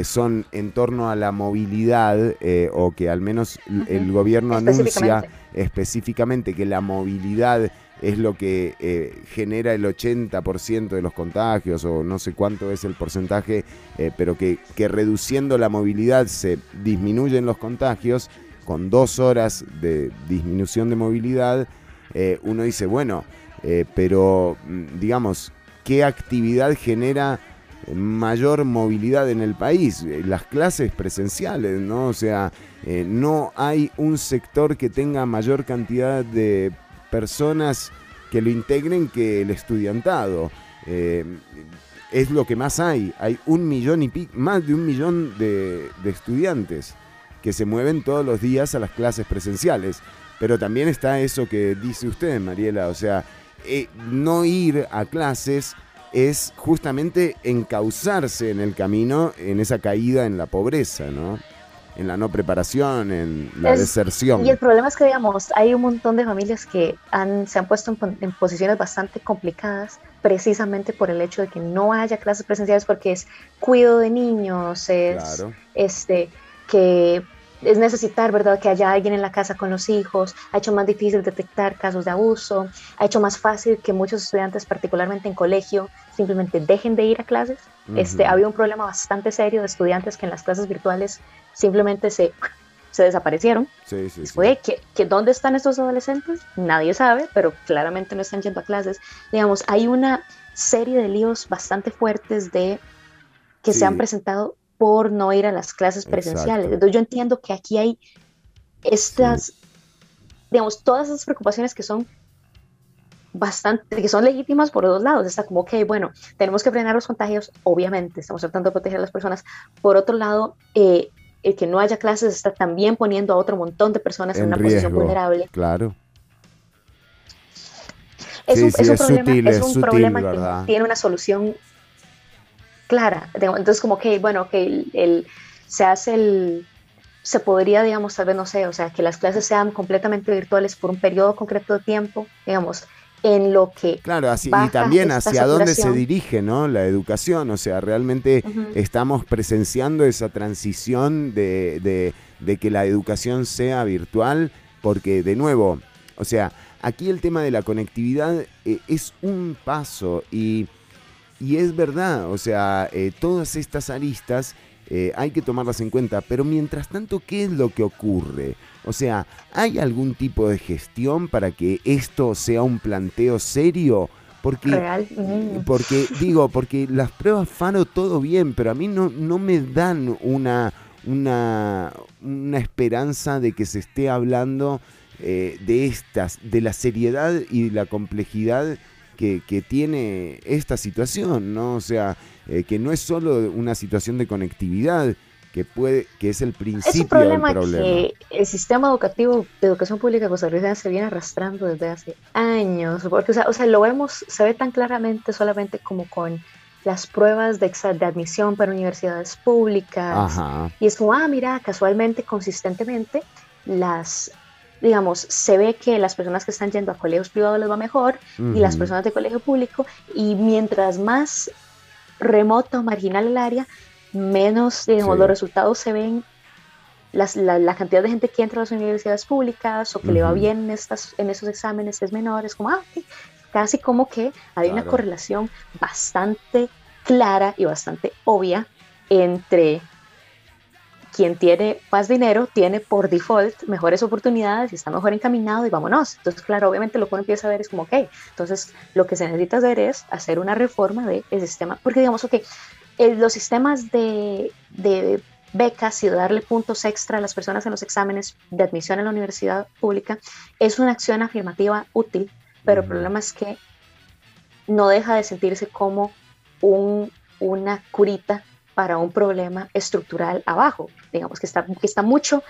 son en torno a la movilidad, o que al menos el gobierno anuncia Específicamente. específicamente que la movilidad es lo que eh, genera el 80% de los contagios o no sé cuánto es el porcentaje, eh, pero que, que reduciendo la movilidad se disminuyen los contagios con dos horas de disminución de movilidad, eh, uno dice, bueno, eh, pero mm, digamos, ¿qué actividad genera mayor movilidad en el país? Eh, Las clases presenciales, ¿no? O sea, no hay un sector que tenga mayor cantidad de personas que lo integren que el estudiantado. Es lo que más hay. Hay un millón y pico, más de un millón de estudiantes que se mueven todos los días a las clases presenciales. Pero también está eso que dice usted, Mariela, o sea, eh, no ir a clases es justamente encauzarse en el camino, en esa caída en la pobreza, ¿no? En la no preparación, en la Es- deserción. Y el problema es que, digamos, hay un montón de familias que han, se han puesto en, en posiciones bastante complicadas precisamente por el hecho de que no haya clases presenciales porque es cuido de niños, es Claro. este, que es necesitar, ¿verdad?, que haya alguien en la casa con los hijos, ha hecho más difícil detectar casos de abuso, ha hecho más fácil que muchos estudiantes, particularmente en colegio, simplemente dejen de ir a clases. Este, Ujú. había un problema bastante serio de estudiantes que en las clases virtuales simplemente se se desaparecieron. Sí, sí, sí. Oye, ¿qué, qué, dónde están estos adolescentes? Nadie sabe, pero claramente no están yendo a clases. Digamos, hay una serie de líos bastante fuertes de que se han presentado por no ir a las clases presenciales. Exacto. Entonces yo entiendo que aquí hay estas, digamos, todas esas preocupaciones que son bastante, que son legítimas por dos lados. Está como, ok, bueno, tenemos que frenar los contagios, obviamente, estamos tratando de proteger a las personas. Por otro lado, eh, el que no haya clases está también poniendo a otro montón de personas en, En una posición riesgo. vulnerable. Claro. Es Sí, un, sí, es un es problema, sutil, es un sutil, problema que tiene una solución clara. Entonces, como que, bueno, que el, el- se hace el, se podría, digamos, tal vez, no sé, o sea, que las clases sean completamente virtuales por un periodo concreto de tiempo, digamos, en lo que Claro, así, y también hacia dónde se dirige ¿no? la educación. O sea, realmente estamos presenciando esa transición de, de- de que la educación sea virtual, porque de nuevo, o sea, aquí el tema de la conectividad eh, es un paso y, y es verdad, o sea, eh, todas estas aristas eh, hay que tomarlas en cuenta, pero mientras tanto, ¿qué es lo que ocurre? O sea, ¿hay algún tipo de gestión para que esto sea un planteo serio? Porque real. porque, digo, porque las pruebas Faro todo bien, pero a mí no, no me dan una, una, una esperanza de que se esté hablando eh, de estas, de la seriedad y la complejidad que, que tiene esta situación, ¿no? O sea, eh, que no es solo una situación de conectividad, que puede, que es el Es un principio problema, del problema. que el sistema educativo de educación pública costarricense se viene arrastrando desde hace años, porque o sea, o sea, lo vemos, se ve tan claramente solamente como con las pruebas de, de admisión para universidades públicas, Ajá. y es como, ah, mira, casualmente, consistentemente, las, digamos, se ve que las personas que están yendo a colegios privados les va mejor, y las personas de colegio público, y mientras más remoto o marginal el área, menos, digamos, Sí. los resultados se ven, las- la, la cantidad de gente que entra a las universidades públicas o que le va bien en, estas, en esos exámenes es menor, es como, ah, casi como que hay una Claro. correlación bastante clara y bastante obvia entre quien tiene más dinero tiene por default mejores oportunidades y está mejor encaminado y vámonos. Entonces, claro, obviamente lo que uno empieza a ver es como, ok, entonces lo que se necesita hacer es hacer una reforma del sistema, porque digamos, ok, eh, los sistemas de, de becas y de darle puntos extra a las personas en los exámenes de admisión a la universidad pública es una acción afirmativa útil, pero el problema es que no deja de sentirse como un, una curita para un problema estructural abajo, digamos que está, que está mucho,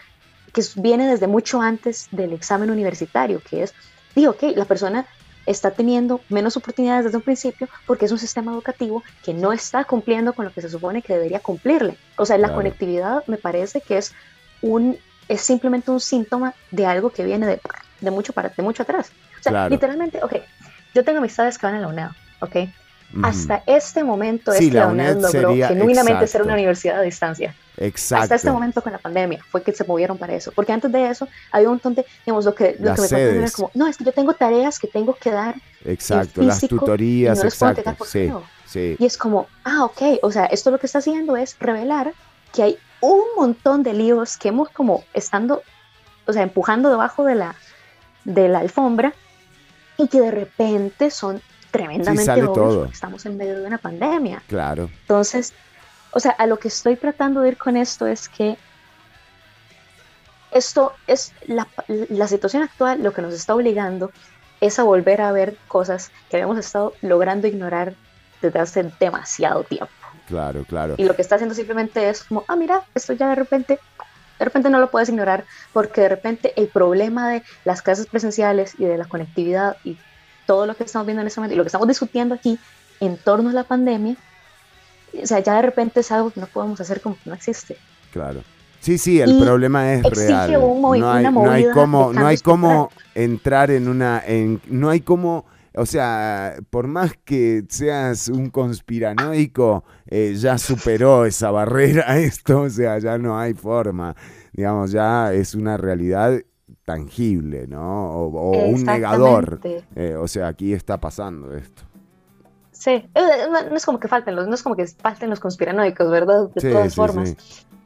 que viene desde mucho antes del examen universitario, que es, digo, ok, la persona está teniendo menos oportunidades desde un principio porque es un sistema educativo que no está cumpliendo con lo que se supone que debería cumplirle. O sea, la Claro. conectividad me parece que es un es simplemente un síntoma de algo que viene de, de mucho para de mucho atrás. O sea, Claro. literalmente, ok, yo tengo amistades que van a la UNED, ok. Hasta este momento Sí, es que la UNED UNED logró sería- genuinamente ser exacto. una universidad a distancia. Exacto. Hasta este momento con la pandemia fue que se movieron para eso. Porque antes de eso había un montón de, digamos, lo que, lo Las que me contaron era sedes. como, no, es que yo tengo tareas que tengo que dar Exacto, en las físico tutorías, y no exacto. entregar por Sí, sí. Y es como, ah, ok, o sea, esto lo que está haciendo es revelar que hay un montón de líos que hemos como estando, o sea, empujando debajo de la, de la alfombra y que de repente son tremendamente sale obvios todo. porque estamos en medio de una pandemia. Claro. Entonces, o sea, a lo que estoy tratando de ir con esto es que esto es la, la situación actual, lo que nos está obligando es a volver a ver cosas que habíamos estado logrando ignorar desde hace demasiado tiempo. Claro, claro. Y lo que está haciendo simplemente es como, ah, mira, esto ya de repente, de repente no lo puedes ignorar, porque de repente el problema de las clases presenciales y de la conectividad y todo lo que estamos viendo en este momento y lo que estamos discutiendo aquí en torno a la pandemia, o sea, ya de repente es algo que no podemos hacer como que no existe. Claro. Sí, sí, el Y problema es real. un no hay, no hay cómo, no hay cómo entrar en una, en, no hay cómo, o sea, por más que seas un conspiranoico, eh, ya superó esa barrera esto, o sea, ya no hay forma, digamos, ya es una realidad tangible, ¿no? O, o un negador. Eh, o sea, aquí está pasando esto. Sí, eh, no, es como que falten los, no es como que falten los conspiranoicos, ¿verdad? De Sí, todas sí, formas. sí.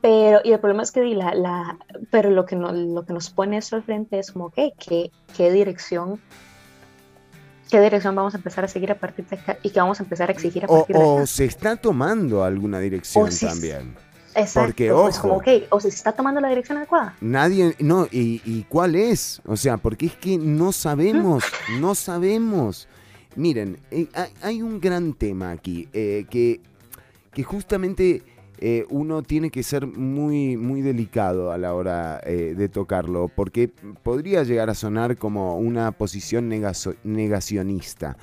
Pero, y el problema es que la, la, pero lo que, no, lo que nos pone eso al frente es como, ok, ¿qué, qué dirección? ¿Qué dirección vamos a empezar a seguir a partir de acá? ¿Y qué vamos a empezar a exigir a O, partir de acá? o se está tomando alguna dirección O si- también. Exacto, porque, pues como, ojo. ok, o se está tomando la dirección adecuada. Nadie, no, y, y cuál es? O sea, porque es que no sabemos, no sabemos. Miren, eh, hay, un gran tema aquí, eh, que, que justamente eh, uno tiene que ser muy, muy delicado a la hora de tocarlo, porque podría llegar a sonar como una posición negacionista,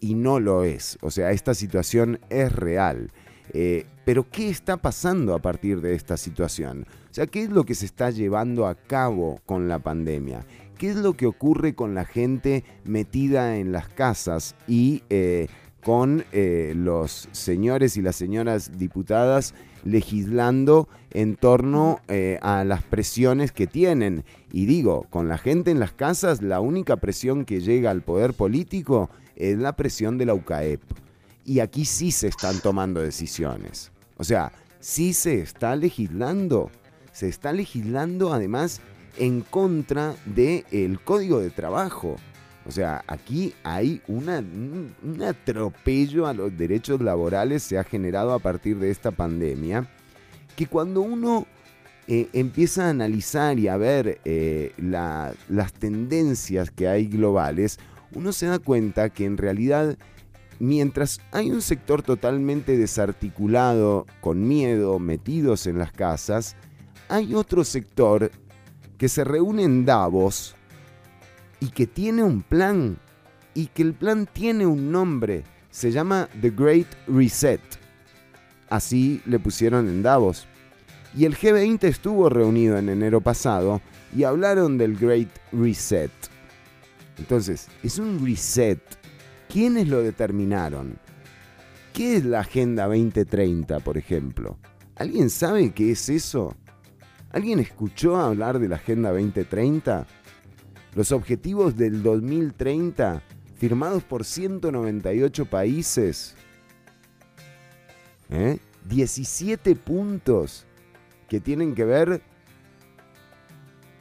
y no lo es. O sea, esta situación es real. Eh, pero ¿qué está pasando a partir de esta situación? O sea, ¿qué es lo que se está llevando a cabo con la pandemia? ¿Qué es lo que ocurre con la gente metida en las casas y eh, con eh, los señores y las señoras diputadas legislando en torno eh, a las presiones que tienen? Y digo, con la gente en las casas, la única presión que llega al poder político es la presión de la UCAEP. Y aquí sí se están tomando decisiones. O sea, sí se está legislando. Se está legislando además en contra del código de trabajo. O sea, aquí hay un, atropello a los derechos laborales se ha generado a partir de esta pandemia, que cuando uno eh, empieza a analizar y a ver eh, la- las tendencias que hay globales, uno se da cuenta que en realidad mientras hay un sector totalmente desarticulado, con miedo, metidos en las casas, hay otro sector que se reúne en Davos y que tiene un plan y que el plan tiene un nombre, se llama The Great Reset. Así le pusieron en Davos. Y el G20 estuvo reunido en enero pasado y hablaron del Great Reset. Entonces, es un reset. ¿Quiénes lo determinaron? ¿Qué es la Agenda 2030, por ejemplo? ¿Alguien sabe qué es eso? ¿Alguien escuchó hablar de la Agenda 2030? Los objetivos del 2030 firmados por 198 países. ¿Eh? 17 puntos que tienen que ver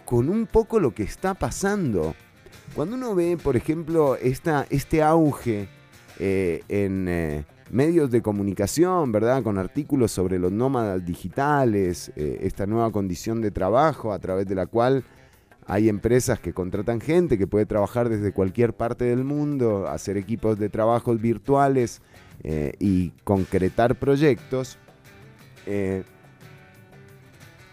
con un poco lo que está pasando. Cuando uno ve, por ejemplo, este auge eh, en eh, medios de comunicación, ¿verdad? Con artículos sobre los nómadas digitales, eh, esta nueva condición de trabajo a través de la cual hay empresas que contratan gente que puede trabajar desde cualquier parte del mundo, hacer equipos de trabajos virtuales y concretar proyectos.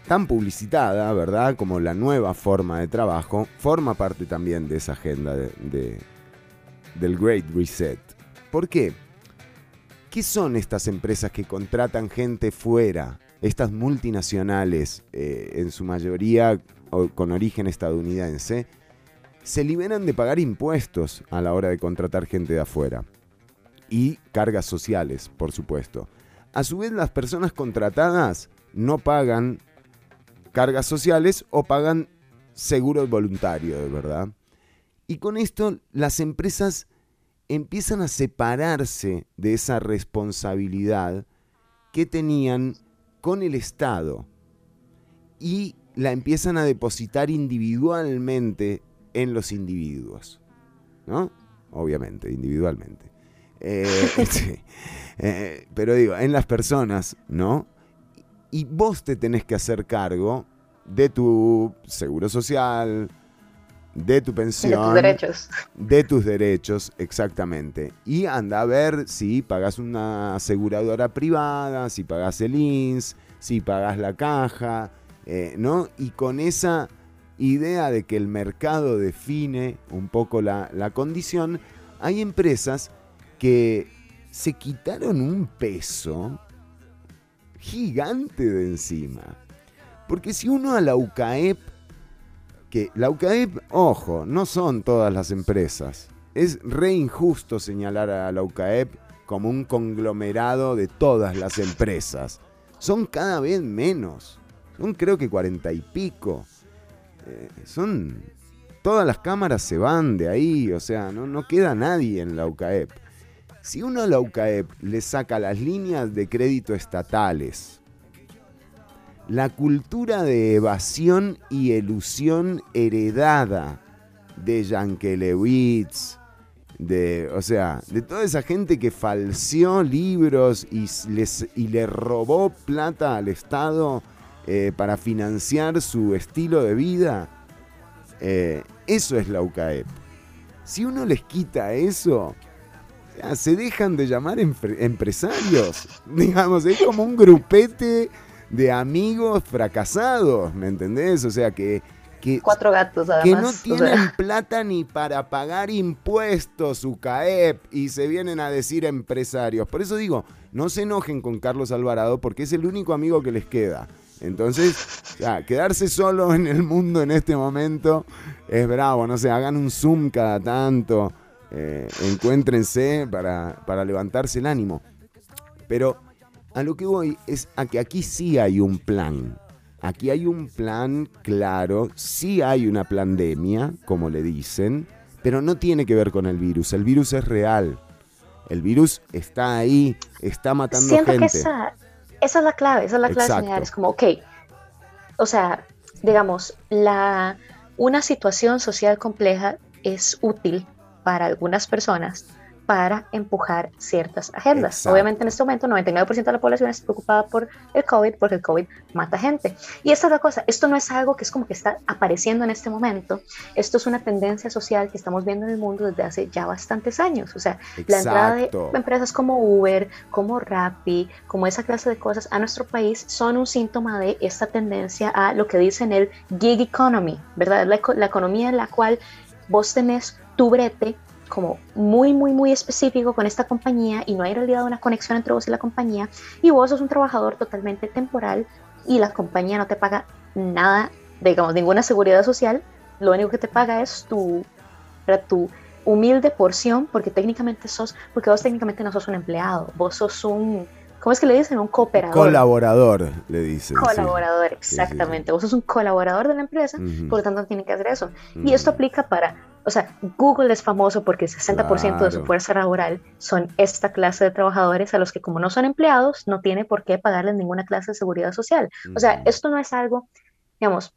Tan publicitada, ¿verdad? Como la nueva forma de trabajo, forma parte también de esa agenda de- de- del Great Reset. ¿Por qué? ¿Qué son estas empresas que contratan gente fuera? Estas multinacionales, eh, en su mayoría con origen estadounidense, se liberan de pagar impuestos a la hora de contratar gente de afuera. Y cargas sociales, por supuesto. A su vez, las personas contratadas no pagan cargas sociales o pagan seguros voluntarios, ¿verdad? Y con esto las empresas empiezan a separarse de esa responsabilidad que tenían con el Estado y la empiezan a depositar individualmente en los individuos, ¿no? Obviamente, individualmente. Eh. Eh, pero digo, en las personas, ¿no? Y vos te tenés que hacer cargo de tu seguro social, de tu De pensión, tus derechos. de tus derechos, exactamente. Y anda a ver si pagas una aseguradora privada, si pagas el INS, si pagas la caja, eh, ¿no? Y con esa idea de que el mercado define un poco la, la condición, hay empresas que se quitaron un peso gigante de encima. Porque si uno a la UCAEP que la UCAEP, ojo, no son todas las empresas. Es re injusto señalar a la UCAEP como un conglomerado de todas las empresas. Son cada vez menos. Son creo que cuarenta y pico. Eh, son... Todas las cámaras se van de ahí, o sea, no, no queda nadie en la UCAEP. Si uno a la UCAEP le saca las líneas de crédito estatales, la cultura de evasión y elusión heredada de Yankelewitz, de, o sea, de toda esa gente que falseó libros y, les, y le robó plata al Estado eh, para financiar su estilo de vida, eh, eso es la UCAEP. Si uno les quita eso, se dejan de llamar empre- empresarios. Digamos, es como un grupete de amigos fracasados, ¿me entendés? O sea, que, que, Cuatro gatos, además. que no o sea. tienen plata ni para pagar impuestos, UCAEP, y se vienen a decir empresarios. Por eso digo, no se enojen con Carlos Alvarado porque es el único amigo que les queda. Entonces, ya, quedarse solo en el mundo en este momento es bravo, no sé, hagan un zoom cada tanto, eh, encuéntrense para, para levantarse el ánimo. Pero a lo que voy es a que aquí sí hay un plan. Aquí hay un plan claro, sí hay una pandemia, como le dicen, pero no tiene que ver con el virus. El virus es real. El virus está ahí, está matando Siento gente. que esa, esa es la clave, esa es la clave Exacto. señalar. Es como, ok, o sea, digamos, la, una situación social compleja es útil para algunas personas para empujar ciertas agendas. Exacto. Obviamente en este momento 99% de la población está preocupada por el COVID porque el COVID mata gente. Y esta es la cosa, esto no es algo que es como que está apareciendo en este momento, esto es una tendencia social que estamos viendo en el mundo desde hace ya bastantes años. O sea, la entrada de Exacto. empresas como Uber, como Rappi, como esa clase de cosas a nuestro país son un síntoma de esta tendencia a lo que dicen el gig economy, ¿verdad? La, la economía en la cual vos tenés tu brete como muy, muy, muy específico con esta compañía y no hay en realidad una conexión entre vos y la compañía y vos sos un trabajador totalmente temporal y la compañía no te paga nada, digamos, ninguna seguridad social, lo único que te paga es tu, tu humilde porción porque técnicamente sos, porque vos técnicamente no sos un empleado, vos sos un, ¿cómo es que le dicen? Un cooperador. Colaborador, le dicen. sí. Colaborador, sí, sí. exactamente. Vos sos un colaborador de la empresa, por lo tanto tiene que hacer eso. Y esto aplica para, o sea, Google es famoso porque el 60% de su Claro. fuerza laboral son esta clase de trabajadores a los que como no son empleados, no tiene por qué pagarles ninguna clase de seguridad social. O sea, esto no es algo, digamos,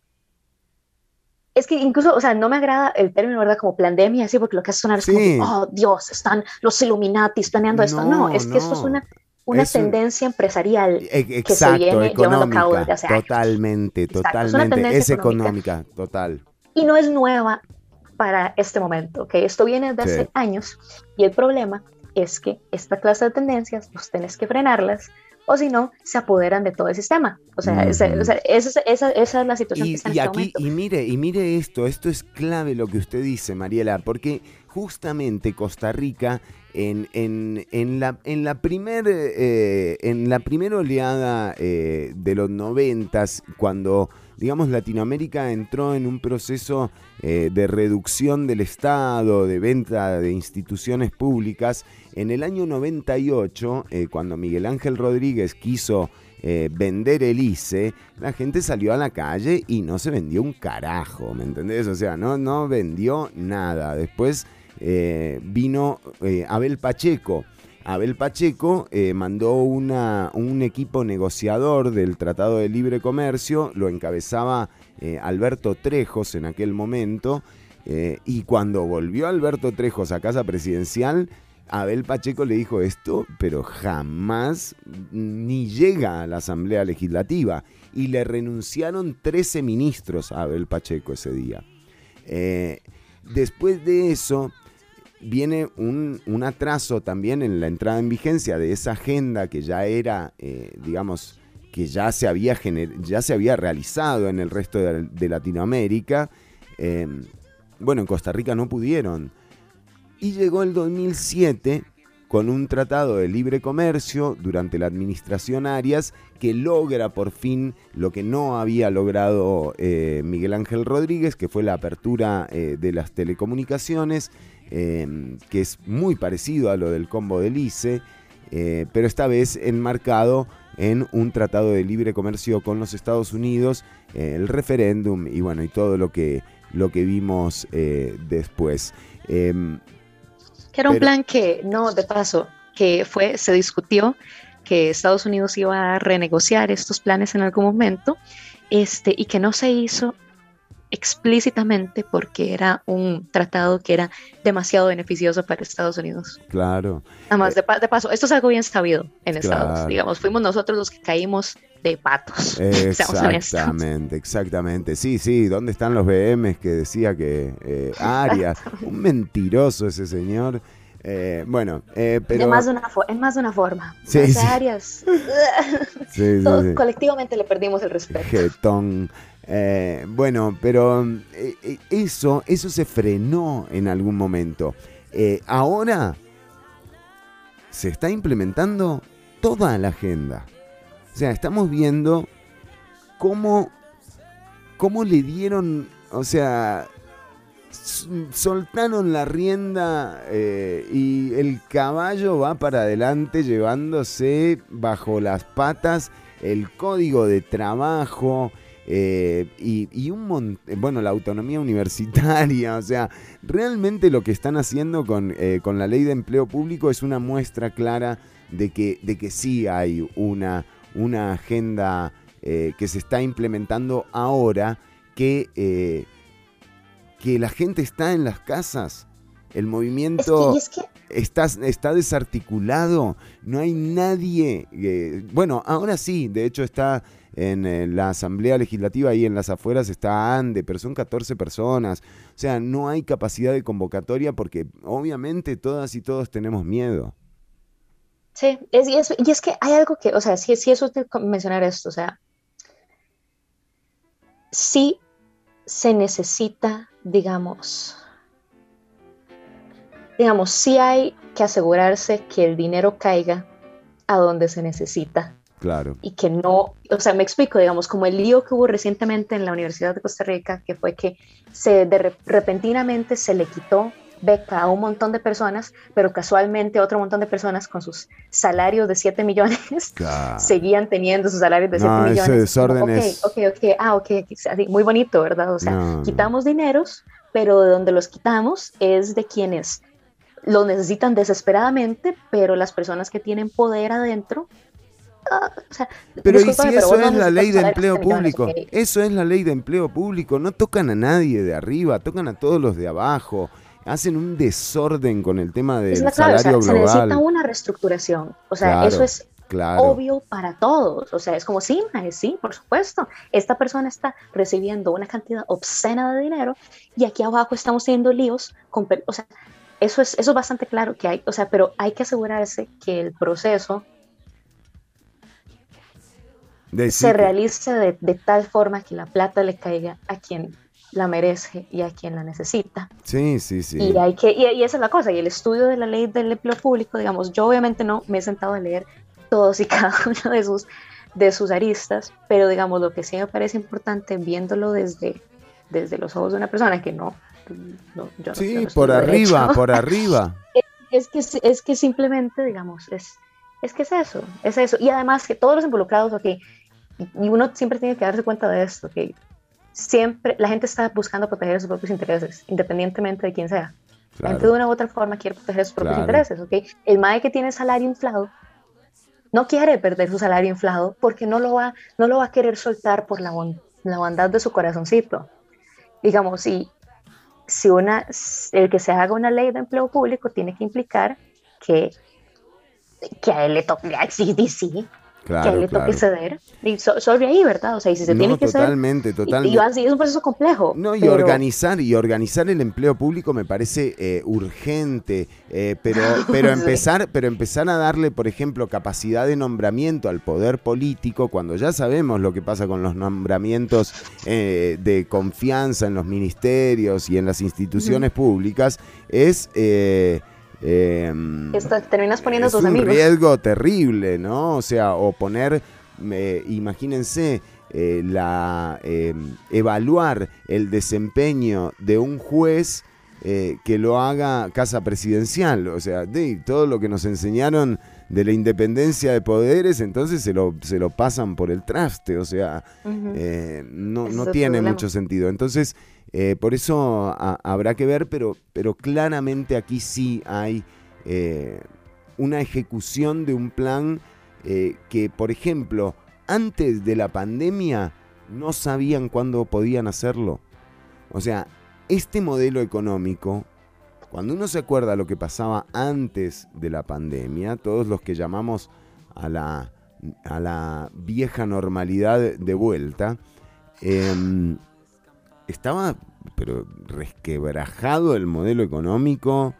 es que incluso, o sea, no me agrada el término, ¿verdad? Como pandemia, así, porque lo que hace sonar es como, Sí. que, oh, Dios, están los Illuminatis planeando esto. No, No, es que esto es no. una, una Es un- tendencia empresarial. E- se Exacto, viene llevando a cabo económica. desde hace años. Totalmente, Exacto, es totalmente. Es económica, total. y no es nueva para este momento, ¿ok? Esto viene desde Sí. hace años y el problema es que esta clase de tendencias, pues tenés que frenarlas o si no, se apoderan de todo el sistema. O sea, esa, es- esa- esa es la situación que Y, está en y este aquí, momento. y mire, y mire esto, esto es clave lo que usted dice, Mariela, porque justamente Costa Rica en, en, en la en la primer eh, en la primera oleada eh, de los noventas, cuando digamos Latinoamérica entró en un proceso eh, de reducción del Estado, de venta de instituciones públicas, en el año 98, eh, cuando Miguel Ángel Rodríguez quiso eh, vender el ICE, la gente salió a la calle y no se vendió un carajo, ¿me entendés? O sea, no, no vendió nada. Después eh, vino eh, Abel Pacheco. Abel Pacheco eh, mandó una, un equipo negociador del Tratado de Libre Comercio, lo encabezaba Alberto Trejos en aquel momento, y cuando volvió Alberto Trejos a casa presidencial, Abel Pacheco le dijo esto, pero jamás ni llega a la Asamblea Legislativa. Y le renunciaron 13 ministros a Abel Pacheco ese día. Después de eso, viene un, un atraso también en la entrada en vigencia de esa agenda que ya era, eh, digamos, que ya se, había ya se había realizado en el resto de, Latinoamérica. Eh, bueno, en Costa Rica no pudieron. Y llegó el 2007 con un tratado de libre comercio durante la administración Arias que logra por fin lo que no había logrado eh, Miguel Ángel Rodríguez, que fue la apertura eh, de las telecomunicaciones, eh, que es muy parecido a lo del combo del ICE, eh, pero esta vez enmarcado en un tratado de libre comercio con los Estados Unidos, eh, el referéndum y bueno, y todo lo que, lo que vimos eh, después. Em, Que era un Pero- plan que, no, de paso, que fue, se discutió que Estados Unidos iba a renegociar estos planes en algún momento, este, y que no se hizo explícitamente porque era un tratado que era demasiado beneficioso para Estados Unidos. Claro. Además, de, pa- de paso, esto es algo bien sabido en Estados, Claro. digamos, fuimos nosotros los que caímos de patos. Exactamente, exactamente. Sí, sí, ¿dónde están los BMs que decía que eh, Arias? Un mentiroso ese señor. Eh, bueno, eh, pero... De más de una fo- en más de una forma. Sí, Las sí. áreas. Sí, Todos colectivamente le perdimos el respeto. Jetón. Eh, bueno, pero eh, eh, eso, eso se frenó en algún momento. Ahora se está implementando toda la agenda. O sea, estamos viendo cómo, cómo le dieron, o sea, soltaron la rienda y el caballo va para adelante llevándose bajo las patas el código de trabajo eh, y, y un mon- eh, bueno, la autonomía universitaria, o sea, realmente lo que están haciendo con, eh, con la ley de empleo público es una muestra clara de que, de que sí hay una, una agenda eh, que se está implementando ahora que, que la gente está en las casas. El Es que, movimiento es que está, está desarticulado, no hay nadie. bueno, ahora sí, de hecho está en eh, la Asamblea Legislativa, ahí en las afueras está ANDE, pero son 14 personas. O sea, no hay capacidad de convocatoria porque obviamente todas y todos tenemos miedo. Sí, y, es, y es que hay algo que, o sea, sí, sí es útil mencionar esto, o sea, sí se necesita, digamos, digamos, sí hay que asegurarse que el dinero caiga a donde se necesita Claro, y que no, o sea, me explico, digamos, como el lío que hubo recientemente en la Universidad de Costa Rica, que fue que se de re- repentinamente se le quitó beca a un montón de personas, pero casualmente otro montón de personas con sus salarios de 7 millones claro. seguían teniendo sus salarios de 7 No, ese millones. desorden Como, ok, es- ok, ok, ah, ok, así, muy bonito, ¿verdad? O sea, No, no. quitamos dineros, pero de donde los quitamos es de quienes lo necesitan desesperadamente, pero las personas que tienen poder adentro. O sea, Pero y si eso es la ley de empleo público, eso es la ley de empleo público, no tocan a nadie de arriba, tocan a todos los de abajo, hacen un desorden con el tema del Es la clave, o sea, salario se global. necesita una reestructuración. O sea, Claro, eso es Claro, obvio para todos. O sea, es como, sí, mae, sí, por supuesto. Esta persona está recibiendo una cantidad obscena de dinero y aquí abajo estamos teniendo líos con, o sea, eso es, eso es bastante claro que hay, o sea, pero hay que asegurarse que el proceso Decir se realice de, de tal forma que la plata le caiga a quien la merece y a quien la necesita. Sí, sí, sí. Y hay que, y, y esa es la cosa, y el estudio de la ley del empleo público, digamos, yo obviamente no me he sentado a leer todos y cada uno de sus, de sus aristas, pero digamos, lo que sí me parece importante viéndolo desde, desde los ojos de una persona que no, no- yo no- yo Sí, no por estudio arriba, derecho, por arriba. es que, es que simplemente, digamos, es, es que es eso, es eso. Y además que todos los involucrados, ok, y y uno siempre tiene que darse cuenta de esto, que siempre la gente está buscando proteger sus propios intereses, independientemente de quién sea. La gente de Claro. una u otra forma quiere proteger sus propios Claro. intereses, ¿ok? El MAE que tiene salario inflado no quiere perder su salario inflado porque no lo va, no lo va a querer soltar por la, bon- la bondad de su corazoncito. Digamos, si, si una, el que se haga una ley de empleo público tiene que implicar que, que a él le toque, sí, sí, que a él Claro, le toque claro. ceder. Y so- sobre ahí, ¿verdad? O sea, y si se No, tiene que totalmente, ceder. y- totalmente. Y, es un proceso complejo. No, y pero- organizar, y organizar el empleo público me parece eh, urgente, eh, pero, pero, Sí. empezar, pero empezar a darle, por ejemplo, capacidad de nombramiento al poder político, cuando ya sabemos lo que pasa con los nombramientos eh, de confianza en los ministerios y en las instituciones públicas, es... eh, Esto- terminas poniendo a es tus un amigos. riesgo terrible, ¿no? O sea, o poner, eh, imagínense, eh, la eh, evaluar el desempeño de un juez eh, que lo haga casa presidencial. O sea, de todo lo que nos enseñaron de la independencia de poderes, entonces se lo, se lo pasan por el traste. O sea, eh, no, no tiene problema. mucho sentido. Entonces, eh, por eso habrá que ver, pero, pero claramente aquí sí hay eh, una ejecución de un plan eh, que, por ejemplo, antes de la pandemia no sabían cuándo podían hacerlo. O sea, este modelo económico, cuando uno se acuerda lo que pasaba antes de la pandemia, todos los que llamamos a la, a la vieja normalidad de vuelta, em, estaba pero resquebrajado el modelo económico,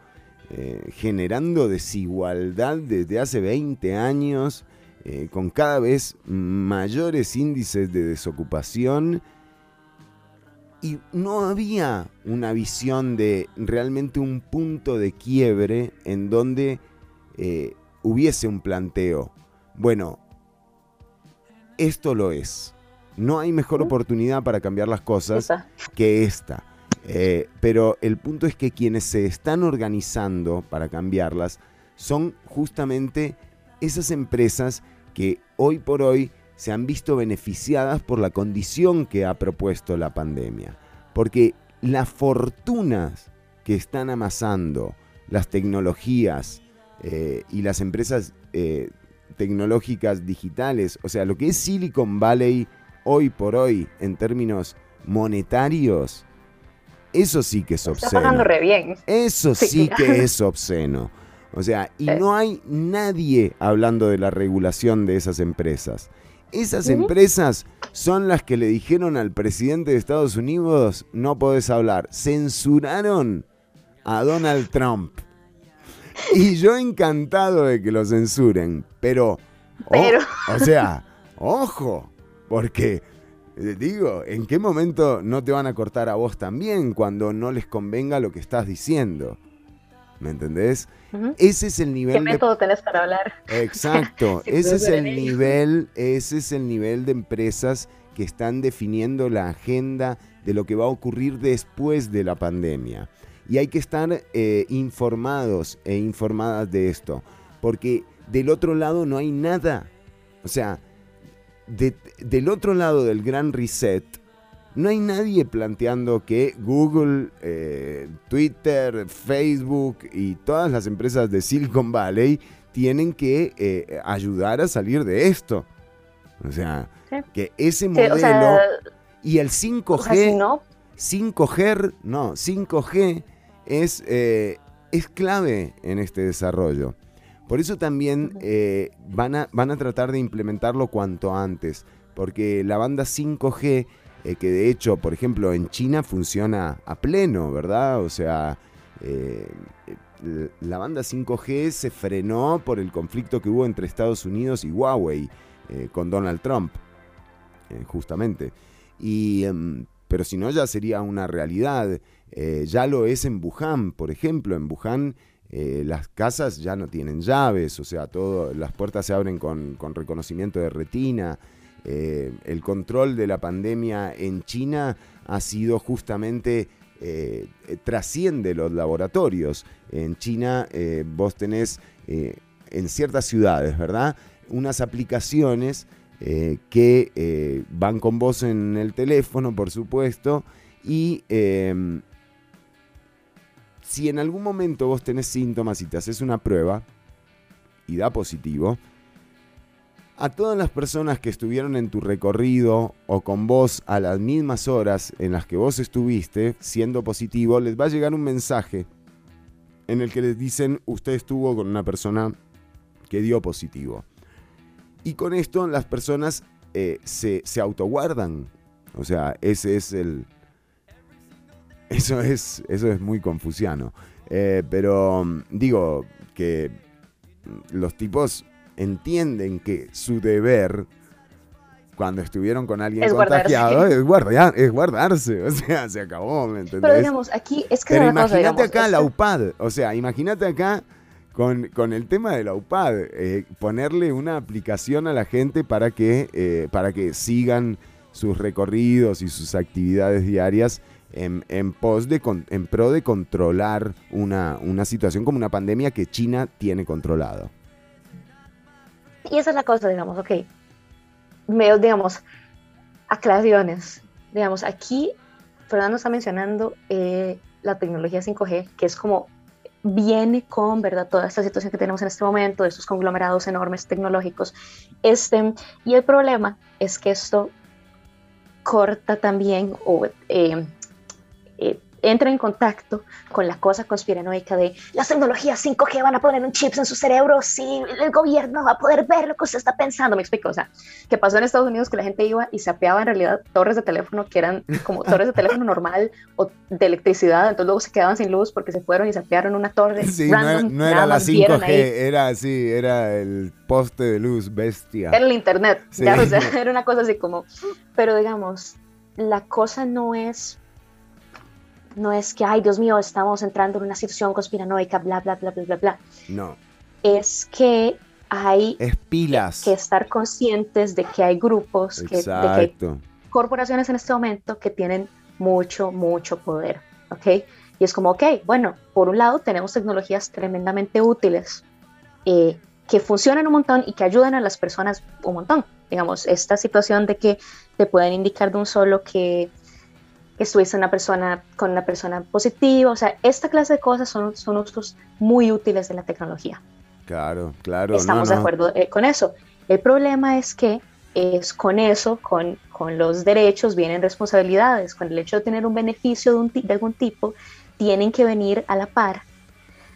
eh, generando desigualdad desde hace 20 años, eh, con cada vez mayores índices de desocupación. Y no había una visión de realmente un punto de quiebre en donde eh, hubiese un planteo. Bueno, esto lo es. No hay mejor oportunidad para cambiar las cosas Esa. que esta. Eh, pero el punto es que quienes se están organizando para cambiarlas son justamente esas empresas que hoy por hoy se han visto beneficiadas por la condición que ha propuesto la pandemia. Porque las fortunas que están amasando las tecnologías eh, y las empresas eh, tecnológicas digitales, o sea, lo que es Silicon Valley hoy por hoy en términos monetarios, eso sí que es Está pagando obsceno. re bien. Eso sí Sí. que es obsceno. O sea, y no hay nadie hablando de la regulación de esas empresas. Esas empresas son las que le dijeron al presidente de Estados Unidos, no podés hablar. Censuraron a Donald Trump. Y yo encantado de que lo censuren, pero... o- Pero- o sea, ojo, porque eh, digo, ¿en qué momento no te van a cortar a vos también cuando no les convenga lo que estás diciendo? ¿Me entendés? Ese es el ¿Qué nivel de método tenés para hablar? Exacto, ese es el nivel, ese es el nivel de empresas que están definiendo la agenda de lo que va a ocurrir después de la pandemia. Y hay que estar eh, informados e informadas de esto, porque del otro lado no hay nada. O sea, de- del otro lado del gran reset, no hay nadie planteando que Google, eh, Twitter, Facebook y todas las empresas de Silicon Valley tienen que eh, ayudar a salir de esto. O sea, Sí. que ese Sí, modelo o sea, y el 5G, o sea, si no, 5G, no, 5G es, eh, es clave en este desarrollo. Por eso también eh, van, a, van a tratar de implementarlo cuanto antes, porque la banda 5G, eh, que de hecho, por ejemplo, en China funciona a pleno, ¿verdad? O sea, eh, la banda 5G se frenó por el conflicto que hubo entre Estados Unidos y Huawei con Donald Trump, justamente. Y, em, pero si no, ya sería una realidad. Ya lo es en Wuhan, por ejemplo. En Wuhan eh, las casas ya no tienen llaves, o sea, todo, las puertas se abren con, con reconocimiento de retina. Eh, el control de la pandemia en China ha sido justamente, eh, trasciende los laboratorios. En China vos tenés en ciertas ciudades, ¿verdad? Unas aplicaciones que van con vos en el teléfono, por supuesto, y si en algún momento vos tenés síntomas y te haces una prueba y da positivo, a todas las personas que estuvieron en tu recorrido o con vos a las mismas horas en las que vos estuviste siendo positivo, les va a llegar un mensaje en el que les dicen usted estuvo con una persona que dio positivo. Y con esto las personas eh, se, se autoguardan. O sea, ese es el... Eso es, eso es muy confusiano. Eh, pero mm, digo que mm, los tipos entienden que su deber cuando estuvieron con alguien Es guardarse. contagiado es, guardar, es guardarse. O sea, se acabó, ¿me entendés? pero digamos, aquí es que Pero imagínate acá la UPAD, o sea, imagínate acá con, con el tema de la UPAD, eh, ponerle una aplicación a la gente para que, eh, para que sigan sus recorridos y sus actividades diarias en, en pos de en pro de controlar una, una situación como una pandemia que China tiene controlado. Y esa es la cosa, digamos, ok. Me, digamos, aclaraciones. Digamos, aquí Fernando está mencionando eh, la tecnología 5G, que es como viene con, ¿verdad? Toda esta situación que tenemos en este momento, de estos conglomerados enormes tecnológicos. Este, y el problema es que esto corta también o eh, eh, entra en contacto con la cosa conspiranoica de las tecnologías 5G van a poner un chips en su cerebro, sí, el gobierno va a poder ver lo que usted está pensando, me explico, o sea, que pasó en Estados Unidos que la gente iba y sapeaba en realidad torres de teléfono que eran como torres de teléfono normal o de electricidad, entonces luego se quedaban sin luz porque se fueron y sapearon una torre Sí, no era, random, no era la más vieron 5G, ahí. era así, era el poste de luz bestia. Era el internet, Sí. ya, o sea, era una cosa así como, pero digamos, la cosa no es, no es que, ay, Dios mío, estamos entrando en una situación conspiranoica, bla, bla, bla, bla, bla, bla, No, es que hay es pilas. que estar conscientes de que hay grupos, que, de que hay corporaciones en este momento que tienen mucho, mucho poder, ¿ok? Y es como, ok, bueno, por un lado tenemos tecnologías tremendamente útiles eh, que funcionan un montón y que ayudan a las personas un montón. Digamos, esta situación de que te pueden indicar de un solo que estuviste una persona con una persona positiva, o sea, esta clase de cosas son, son usos muy útiles de la tecnología. Claro, claro. Estamos no, de no. acuerdo eh, con eso. El problema es que es con eso, con, con los derechos, vienen responsabilidades. Con el hecho de tener un beneficio de, un de algún tipo, tienen que venir a la par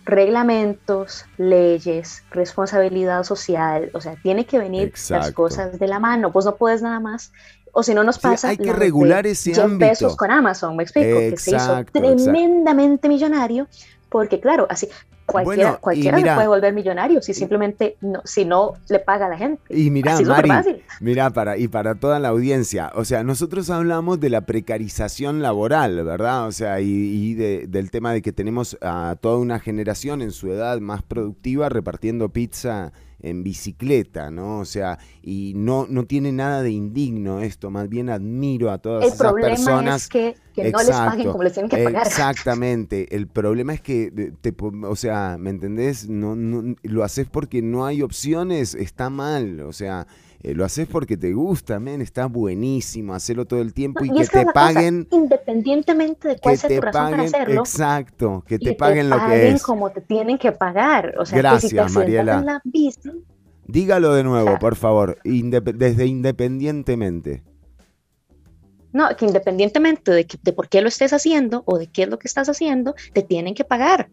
reglamentos, leyes, responsabilidad social, o sea, tiene que venir las Exacto. cosas de la mano. Vos no puedes nada más, o si no nos Sí, pasa. hay que regular ese Jeff ámbito. Bezos con Amazon, me explico, que se hizo exacto. tremendamente millonario, porque claro, así cualquiera, Bueno, cualquiera mira- puede volver millonario si simplemente no, si no le paga a la gente. Y mira, Mari, mira, para, y para toda la audiencia, o sea, nosotros hablamos de la precarización laboral, ¿verdad? O sea, y, y de- del tema de que tenemos a toda una generación en su edad más productiva repartiendo pizza en bicicleta, ¿no? O sea, y no, no tiene nada de indigno esto, más bien admiro a todas El esas problema personas. es que, que no les paguen como les tienen que pagar. Exactamente. El problema es que, te o sea, ¿me entendés? No, no, lo haces porque no hay opciones, está mal. O sea, eh, lo haces porque te gusta, men, está buenísimo, hacerlo todo el tiempo No, y, y que que te cosa, paguen. independientemente de cuál Que sea te tu razón para hacerlo, exacto, que te paguen lo que paguen es. como te tienen que pagar. O sea, que si te Gracias, accidentas Mariela. en la bici, Dígalo de nuevo, por favor, indep- desde independientemente. no, que independientemente de, que- de por qué lo estés haciendo o de qué es lo que estás haciendo, te tienen que pagar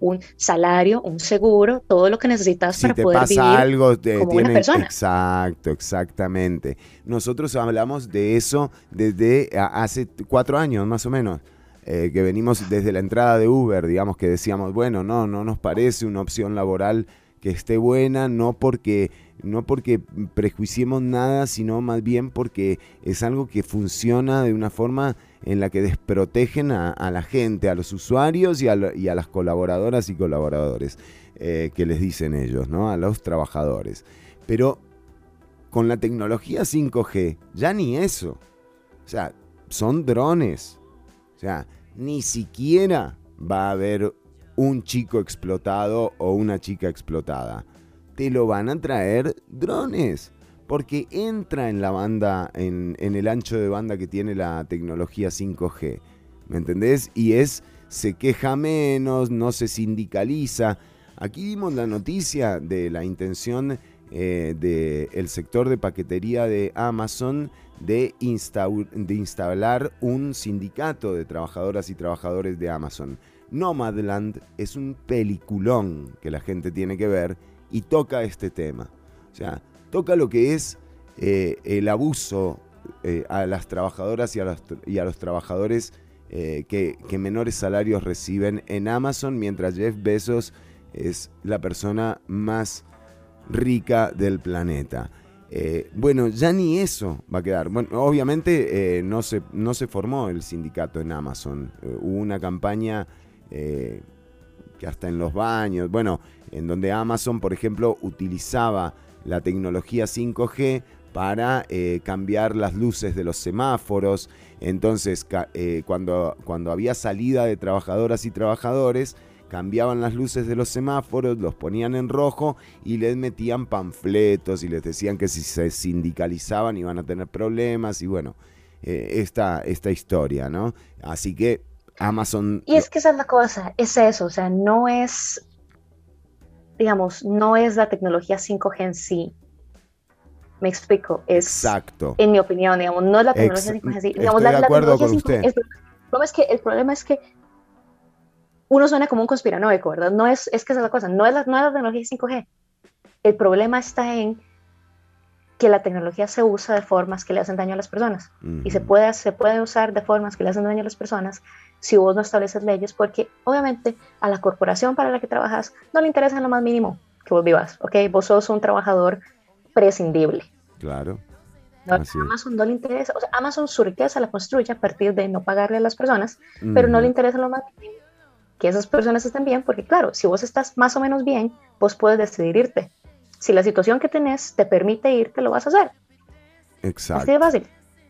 un salario, un seguro, todo lo que necesitas Si para te poder pasa vivir. algo, te como una persona. Exacto, exactamente. Nosotros hablamos de eso desde hace cuatro años, más o menos. eh, que venimos desde la entrada de Uber, digamos que decíamos, bueno, no, no nos parece una opción laboral que esté buena, no porque, no porque prejuiciemos nada, sino más bien porque es algo que funciona de una forma en la que desprotegen a, la gente, a los usuarios y a, lo- y a las colaboradoras y colaboradores eh, que les dicen ellos, ¿no? A los trabajadores. Pero con la tecnología 5G, ya ni eso. O sea, son drones. O sea, ni siquiera va a haber un chico explotado o una chica explotada. Te lo van a traer drones. Porque entra en la banda, en, el ancho de banda que tiene la tecnología 5G. ¿Me entendés? Y es, se queja menos, no se sindicaliza. Aquí vimos la noticia de la intención del sector de paquetería de Amazon de, de instalar un sindicato de trabajadoras y trabajadores de Amazon. Nomadland es un peliculón que la gente tiene que ver y toca este tema. O sea, toca lo que es eh, el abuso eh, a las trabajadoras y a los, y a los trabajadores eh, que, que menores salarios reciben en Amazon, mientras Jeff Bezos es la persona más rica del planeta. Bueno, ya ni eso va a quedar. Bueno, obviamente no, se, no se formó el sindicato en Amazon. Hubo una campaña que hasta en los baños, bueno, en donde Amazon, por ejemplo, utilizaba la tecnología 5G para eh, cambiar las luces de los semáforos. Entonces, eh, cuando, cuando había salida de trabajadoras y trabajadores, cambiaban las luces de los semáforos, los ponían en rojo y les metían panfletos y les decían que si se sindicalizaban iban a tener problemas y bueno, eh, esta, esta historia, ¿no? Así que Amazon... Y es que esa es la cosa, es eso, o sea, no es, digamos, no es la tecnología 5G en sí. Me explico, es, Exacto. en mi opinión, digamos, no es la Ex- tecnología 5G en sí. estoy Digamos, de la, la acuerdo con 5G usted. El problema, es que, el problema es que uno suena como un conspiranoico, ¿verdad? No es, es que esa es la cosa, no es la, no es la tecnología 5G. El problema está en que la tecnología se usa de formas que le hacen daño a las personas y se puede, se puede usar de formas que le hacen daño a las personas si vos no estableces leyes, porque obviamente a la corporación para la que trabajas no le interesa en lo más mínimo que vos vivas, ¿ok? Vos sos un trabajador prescindible. Claro. ¿no? Amazon no le interesa, o sea, Amazon su riqueza la construye a partir de no pagarle a las personas, pero no le interesa en lo más mínimo que esas personas estén bien, porque claro, si vos estás más o menos bien, vos puedes decidir irte. Si la situación que tenés te permite irte, lo vas a hacer. Exacto. Así de fácil.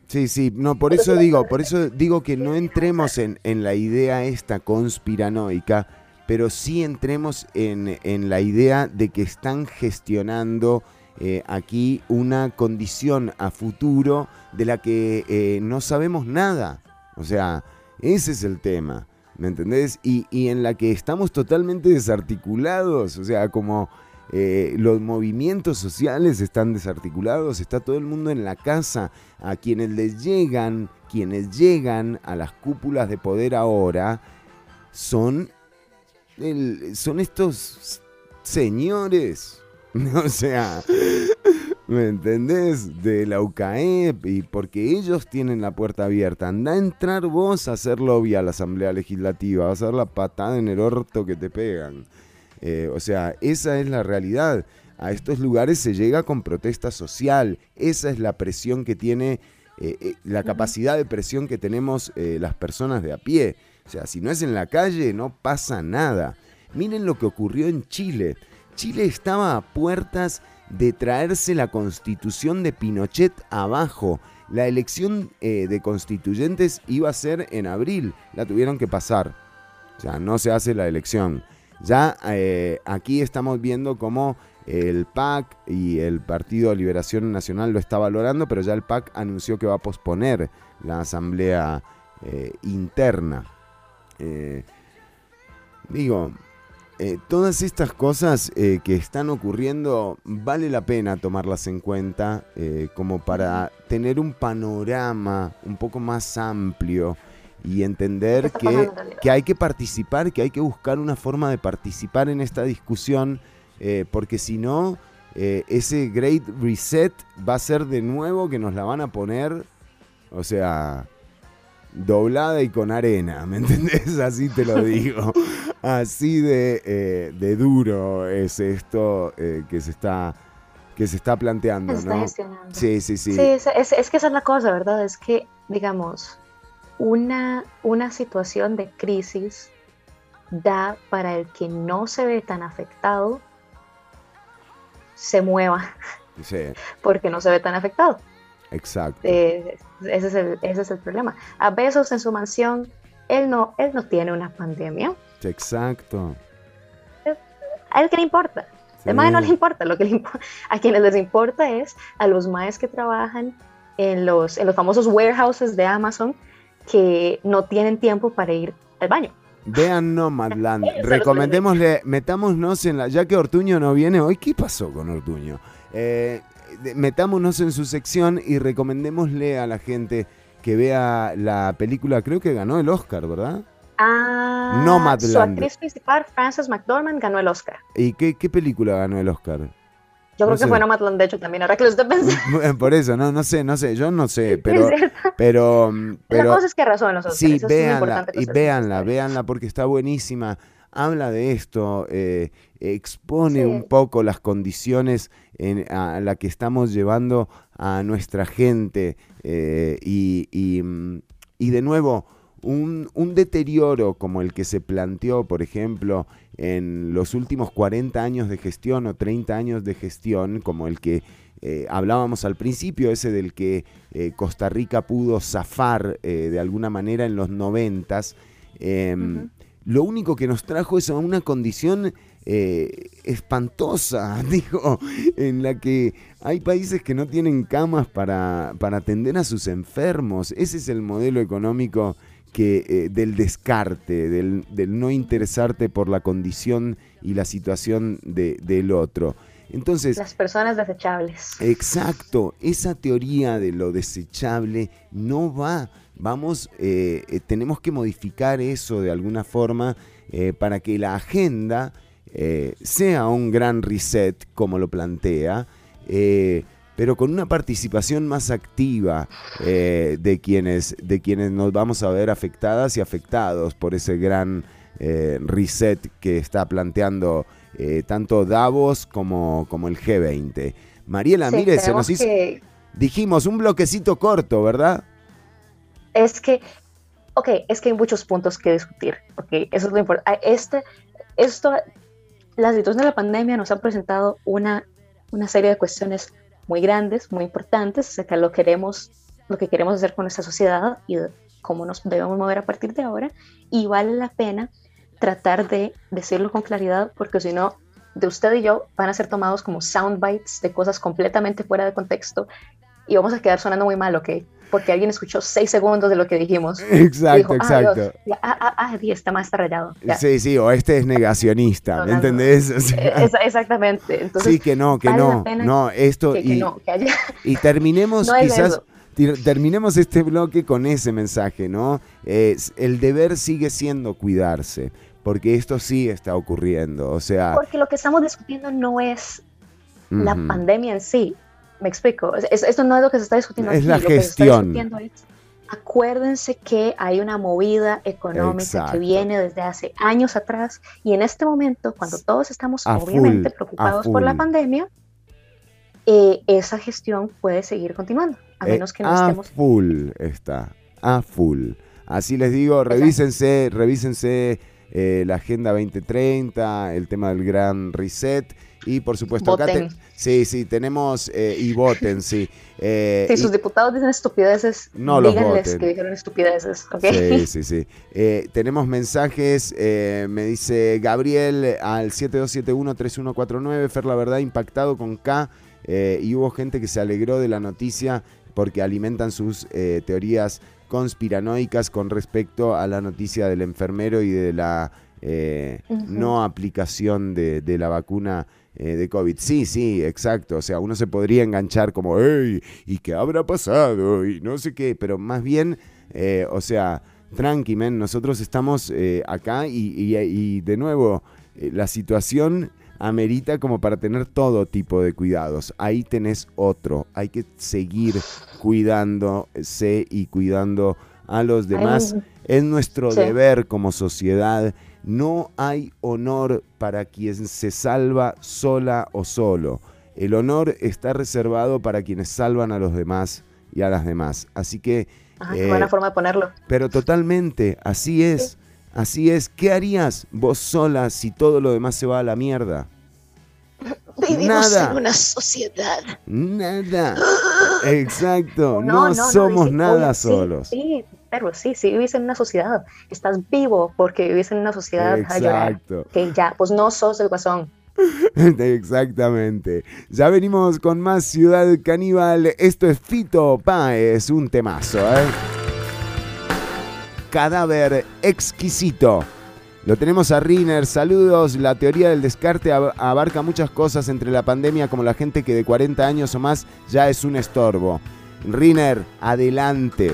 Sí, sí, no, por eso digo, por eso digo que no entremos en, en la idea esta conspiranoica, pero sí entremos en, en la idea de que están gestionando eh, aquí una condición a futuro de la que eh, no sabemos nada. O sea, ese es el tema, ¿me entendés? Y, y en la que estamos totalmente desarticulados, o sea, como eh, los movimientos sociales están desarticulados, está todo el mundo en la casa, a quienes les llegan, quienes llegan a las cúpulas de poder ahora, son, son estos señores, o sea, ¿me entendés? De la UCAEP, y porque ellos tienen la puerta abierta, anda a entrar vos a hacer lobby a la Asamblea Legislativa, vas a dar la patada en el orto que te pegan. Eh, o sea, esa es la realidad. A estos lugares se llega con protesta social. Esa es la presión que tiene, eh, eh, la capacidad de presión que tenemos las personas de a pie. O sea, si no es en la calle, no pasa nada. Miren lo que ocurrió en Chile. Chile estaba a puertas de traerse la constitución de Pinochet abajo. La elección eh, de constituyentes iba a ser en abril. La tuvieron que pasar. O sea, no se hace la elección. Ya eh, aquí estamos viendo cómo el PAC y el Partido de Liberación Nacional lo está valorando, pero ya el PAC anunció que va a posponer la asamblea eh, interna. Eh, digo, eh, todas estas cosas que están ocurriendo vale la pena tomarlas en cuenta como para tener un panorama un poco más amplio y entender que, que hay que participar, que hay que buscar una forma de participar en esta discusión, eh, porque si no, eh, ese Great Reset va a ser de nuevo que nos la van a poner, o sea, doblada y con arena, ¿me entendés? Así te lo digo. Así de, eh, de duro es esto que se está que se está planteando, Se está ¿no? Sí, sí, sí. Sí, es, es- es que esa es la cosa, ¿verdad? Es que, digamos, una, una situación de crisis da para el que no se ve tan afectado, se mueva Sí, porque no se ve tan afectado. exacto. Eh, ese, es el, ese es el problema. A Besos en su mansión, él no, él no tiene una pandemia. Exacto. ¿A él qué le importa? Sí. El mae no le importa, lo que le impo- a quienes les importa es a los maes que trabajan en los, en los famosos warehouses de Amazon que no tienen tiempo para ir al baño. Vean Nomadland. Recomendémosle, metámonos en la. Ya que Ortuño no viene hoy, ¿qué pasó con Ortuño? Eh, metámonos en su sección y recomendémosle a la gente que vea la película, creo que ganó el Oscar, ¿verdad? Ah, Nomadland. Su actriz principal, Frances McDormand, ganó el Oscar. ¿Y qué, qué película ganó el Oscar? Yo No creo sé. que fue Nomadland, de hecho, también, ahora que lo estoy pensando. Por eso, no, no sé, no sé, yo no sé, pero, Es pero, la pero, cosa es que razón los Oscars. Sí, eso es muy véanla, y véanla, véanla porque está buenísima. Habla de esto, eh, expone Sí. un poco las condiciones en, a la que estamos llevando a nuestra gente eh, y, y, y de nuevo, un, un deterioro como el que se planteó, por ejemplo, en los últimos 40 años de gestión o 30 años de gestión, como el que eh, hablábamos al principio, ese del que eh, Costa Rica pudo zafar eh, de alguna manera en los noventas, em, Ujú. lo único que nos trajo es a una condición espantosa, digo, en la que hay países que no tienen camas para, para atender a sus enfermos. Ese es el modelo económico que, eh, del descarte, del, del no interesarte por la condición y la situación de- del otro. Entonces, Las personas desechables. Exacto, esa teoría de lo desechable no va. Vamos, eh, eh, tenemos que modificar eso de alguna forma eh, para que la agenda sea un gran reset, como lo plantea, pero con una participación más activa eh, de, quienes, de quienes nos vamos a ver afectadas y afectados por ese gran eh, reset que está planteando eh, tanto Davos como, como el G20. Mariela, Sí, mire, se nos hizo, que- dijimos, un bloquecito corto, ¿verdad? es que, ok, es que hay muchos puntos que discutir, ok, eso es lo importante. Este, esto, la situación de la pandemia nos ha presentado una, una serie de cuestiones muy grandes, muy importantes, acerca de lo, queremos, lo que queremos hacer con nuestra sociedad y cómo nos debemos mover a partir de ahora, y vale la pena tratar de decirlo con claridad, porque si no, de usted y yo van a ser tomados como sound bites de cosas completamente fuera de contexto y vamos a quedar sonando muy mal, ¿ok? Porque alguien escuchó seis segundos de lo que dijimos. Exacto, dijo, "Ah, exacto. ah, ah, ah, di, está más rayado. Ya. Sí, sí, o este es negacionista, No, ¿me no, entendés? O sea, esa- exactamente. Entonces, sí, que no, que vale la no, no, esto que, que y, no, que haya- y terminemos No quizás, eso. terminemos este bloque con ese mensaje, ¿no? Es- el deber sigue siendo cuidarse, porque esto sí está ocurriendo, o sea... Porque lo que estamos discutiendo no es la ujú. pandemia en sí. Me explico. Es- es- esto no es lo que se está discutiendo Es aquí. la lo que se está gestión. discutiendo es, acuérdense que hay una movida económica Exacto. que viene desde hace años atrás y en este momento, cuando todos estamos A obviamente full, preocupados por la pandemia, eh, esa gestión puede seguir continuando, a Eh, menos que no a estemos full está, a full. Así les digo, revísense, revísense eh, la Agenda 2030, el tema del gran reset y por supuesto acá te- Voten. sí, sí, tenemos eh, y voten, sí. Eh, Si y- sus diputados dicen estupideces, No los voten. que dijeron estupideces, ¿ok? Sí, sí, sí. Eh, tenemos mensajes, eh, me dice Gabriel al 7271-3149, Fer, la verdad, impactado con K, y hubo gente que se alegró de la noticia porque alimentan sus teorías conspiranoicas con respecto a la noticia del enfermero y de la eh, no aplicación de, de la vacuna eh, de COVID. Sí, sí, exacto. O sea, uno se podría enganchar como, hey, ¿y qué habrá pasado? Y no sé qué, pero más bien, eh, o sea, tranqui, men, nosotros estamos eh, acá y, y- y de nuevo, eh, la situación amerita como para tener todo tipo de cuidados. Ahí tenés otro. Hay que seguir cuidándose y cuidando a los demás. Ay, Es nuestro Sí. deber como sociedad. No hay honor para quien se salva sola o solo. El honor está reservado para quienes salvan a los demás y a las demás. Así que, Ajá, qué eh, buena forma de ponerlo. pero totalmente, así es. Así es. ¿Qué harías vos sola si todo lo demás se va a la mierda? Vivimos nada. en una sociedad. Nada. Exacto. No, No, no, no, somos nada sí, solos. Sí, pero sí, sí vivís en una sociedad. Estás vivo porque vivís en una sociedad a. Exacto. Que ya, pues no sos el guasón. Exactamente. Ya venimos con más Ciudad Caníbal. Esto es Fito Páez, un temazo, ¿eh? Cadáver exquisito. Lo tenemos a Riner, saludos. La teoría del descarte ab- abarca muchas cosas entre la pandemia, como la gente que de 40 años o más ya es un estorbo. Riner, adelante.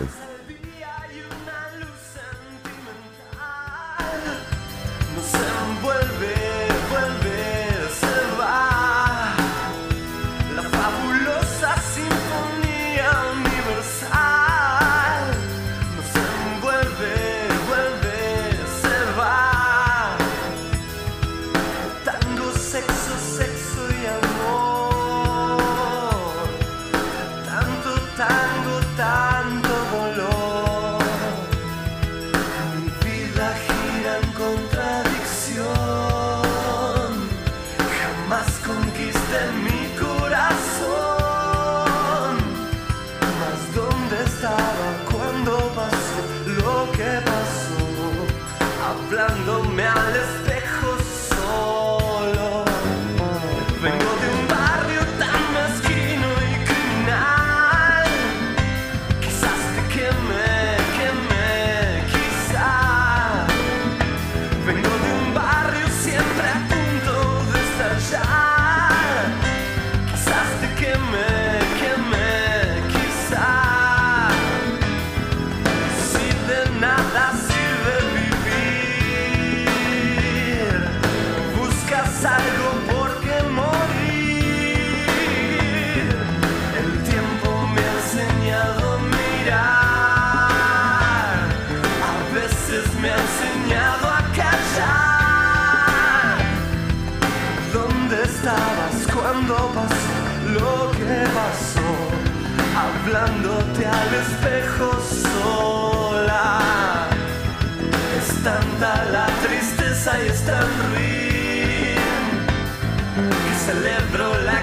hablándote al espejo sola. Es tanta la tristeza y es tan ruin que celebro la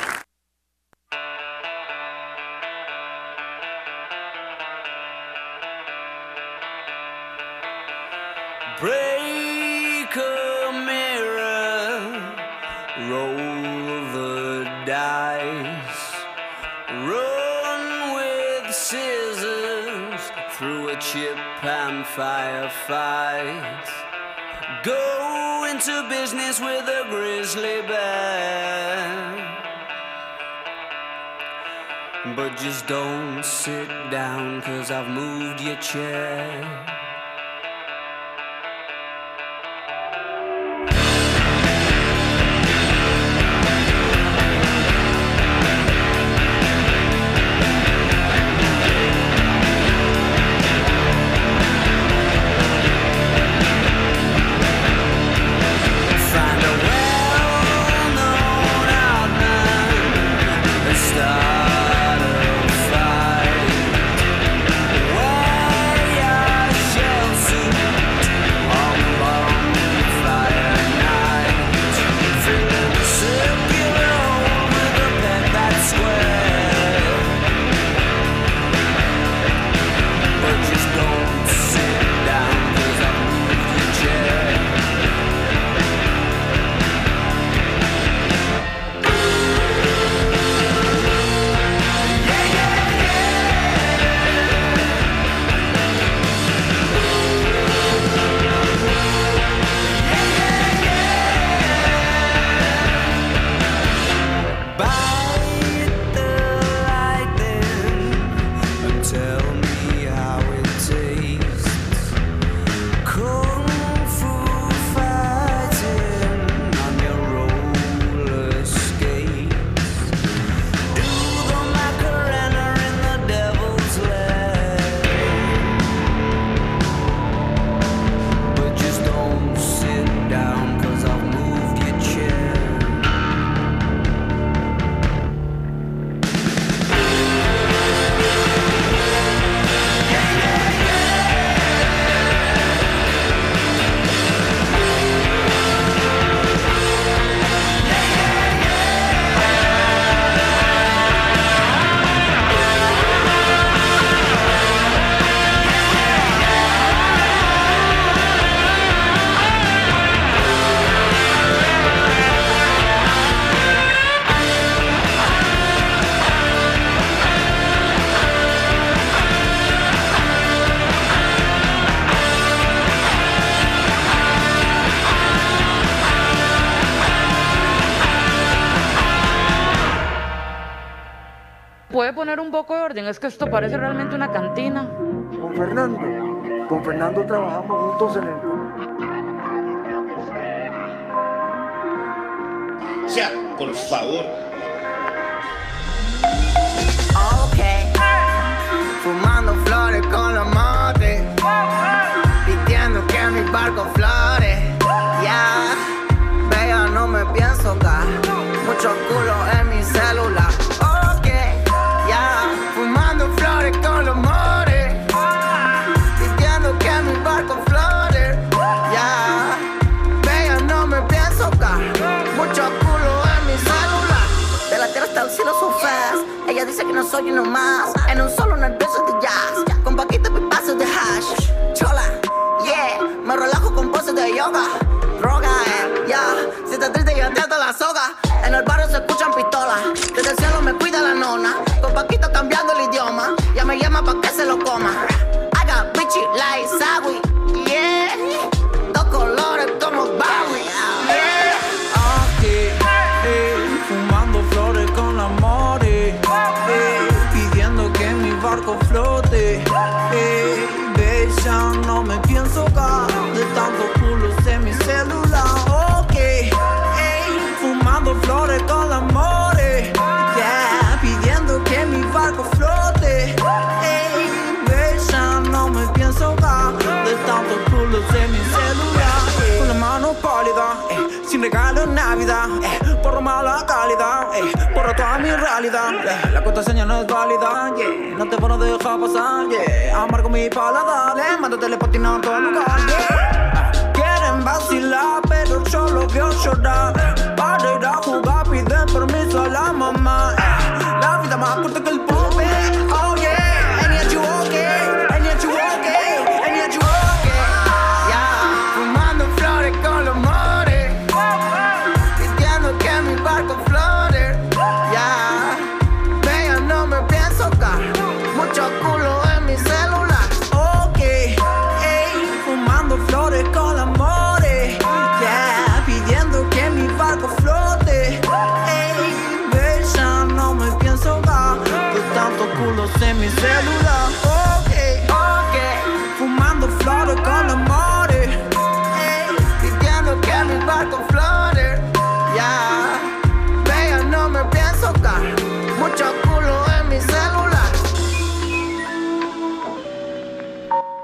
But just don't sit down, cause I've moved your chair. Poco de orden? Es que esto parece realmente una cantina. Con Fernando. Con Fernando trabajamos juntos en el. Ya, por favor. Ok, fumando flores con los motes, pidiendo que mi barco flore. Ya, vea, no me pienso dar mucho culo en mi celular. Soy uno más. En un solo nervioso de jazz. Pasar, yeah, amargo mi paladar, eh, mando telepatina a todo lugar, yeah. Quieren vacilar, pero yo lo veo llorar. Para ir a jugar, piden permiso a la mamá. eh, La vida más corta que el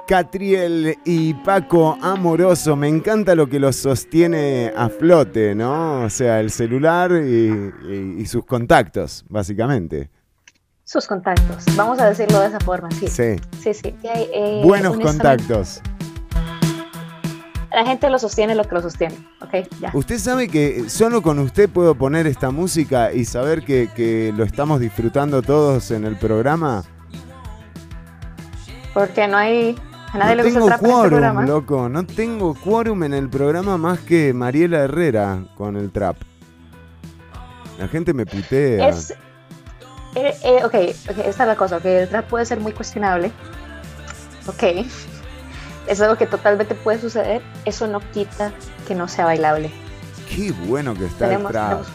Catriel y Paco Amoroso, me encanta lo que los sostiene a flote, ¿no? O sea, el celular y, y- y sus contactos, básicamente. Sus contactos, vamos a decirlo de esa forma, sí. Sí. Sí, sí. Y hay, eh, Buenos contactos. La gente lo sostiene lo que lo sostiene, ¿ok? Ya. Usted sabe que solo con usted puedo poner esta música y saber que, que lo estamos disfrutando todos en el programa. Porque no hay. A nadie no le gusta el tengo trap en este quórum, programa. loco. No tengo quórum en el programa más que Mariela Herrera con el trap. La gente me putea. Es. eh, eh, ok, ok, esta es la cosa, que el trap puede ser muy cuestionable. Ok. Es algo que totalmente puede suceder. Eso no quita que no sea bailable. Qué bueno que está Tenemos- el trap. tenemos-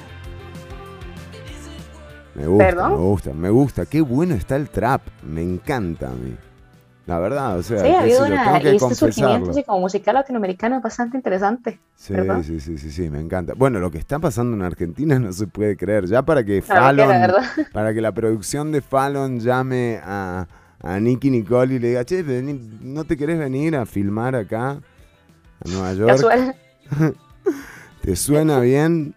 Me gusta, ¿Perdón? me gusta, me gusta. Qué bueno está el trap. Me encanta a mí. La verdad, o sea, Sí, ha habido yo, una. que este surgimiento así como musical latinoamericano es bastante interesante. Sí, ¿verdad? sí, sí, sí, sí, me encanta. Bueno, lo que está pasando en Argentina no se puede creer. Ya para que que Fallon, verdad. para que la producción de Fallon llame a, a Nicky Nicole y le diga, che, ¿no te querés venir a filmar acá a Nueva York? Casual. ¿Te suena bien?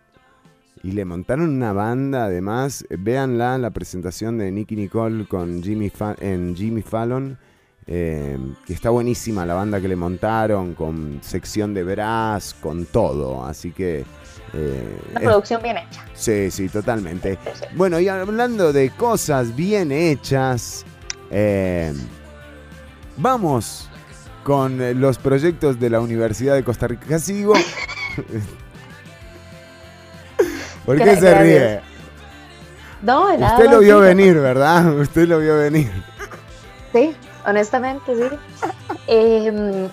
Y le montaron una banda, además, véanla, la presentación de Nicky Nicole con Jimmy Fa- en Jimmy Fallon, eh, que está buenísima la banda que le montaron, con sección de brass, con todo, así que... eh, Una es- producción bien hecha. Sí, sí, totalmente. Bueno, y hablando de cosas bien hechas, eh, vamos con los proyectos de la Universidad de Costa Rica. Casi digo... ¿Por qué se ríe? No, nada. Usted lo vio venir, ¿verdad? Usted lo vio venir. Sí, honestamente, sí. Em,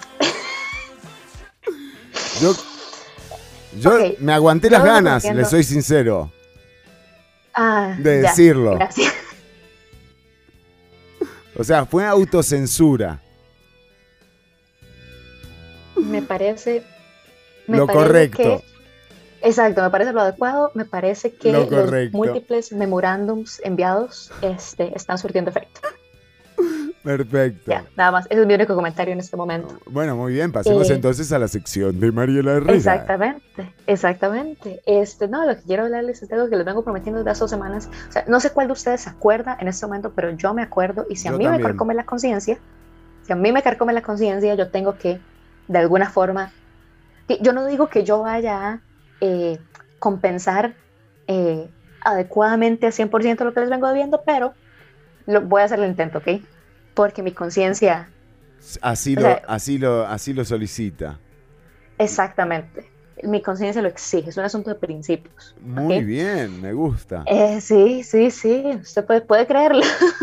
Yo, yo me aguanté las ganas, le soy sincero. ah, De ya, decirlo. Gracias. O sea, fue autocensura. Me parece. me Lo parece correcto. que- exacto, me parece lo adecuado. Me parece que Lo los múltiples memorándums enviados este, están surtiendo efecto. Perfecto. Ya, nada más. Ese es mi único comentario en este momento. Bueno, muy bien. Pasemos Eh, entonces a la sección de Mariela Herrera. Exactamente, exactamente. Este, no, lo que quiero hablarles es algo que les vengo prometiendo desde hace dos semanas. O sea, no sé cuál de ustedes se acuerda en este momento, pero yo me acuerdo y si a Yo mí también. me carcome la conciencia, si a mí me carcome la conciencia, yo tengo que, de alguna forma, yo no digo que yo vaya a eh, compensar eh, adecuadamente al 100% lo que les vengo debiendo, pero lo, voy a hacer el intento, ¿ok? Porque mi conciencia, Así lo, sea- así lo, así lo solicita. exactamente, mi conciencia lo exige, es un asunto de principios. Muy bien, me gusta. Eh, sí, sí, sí, usted puede, puede creerlo.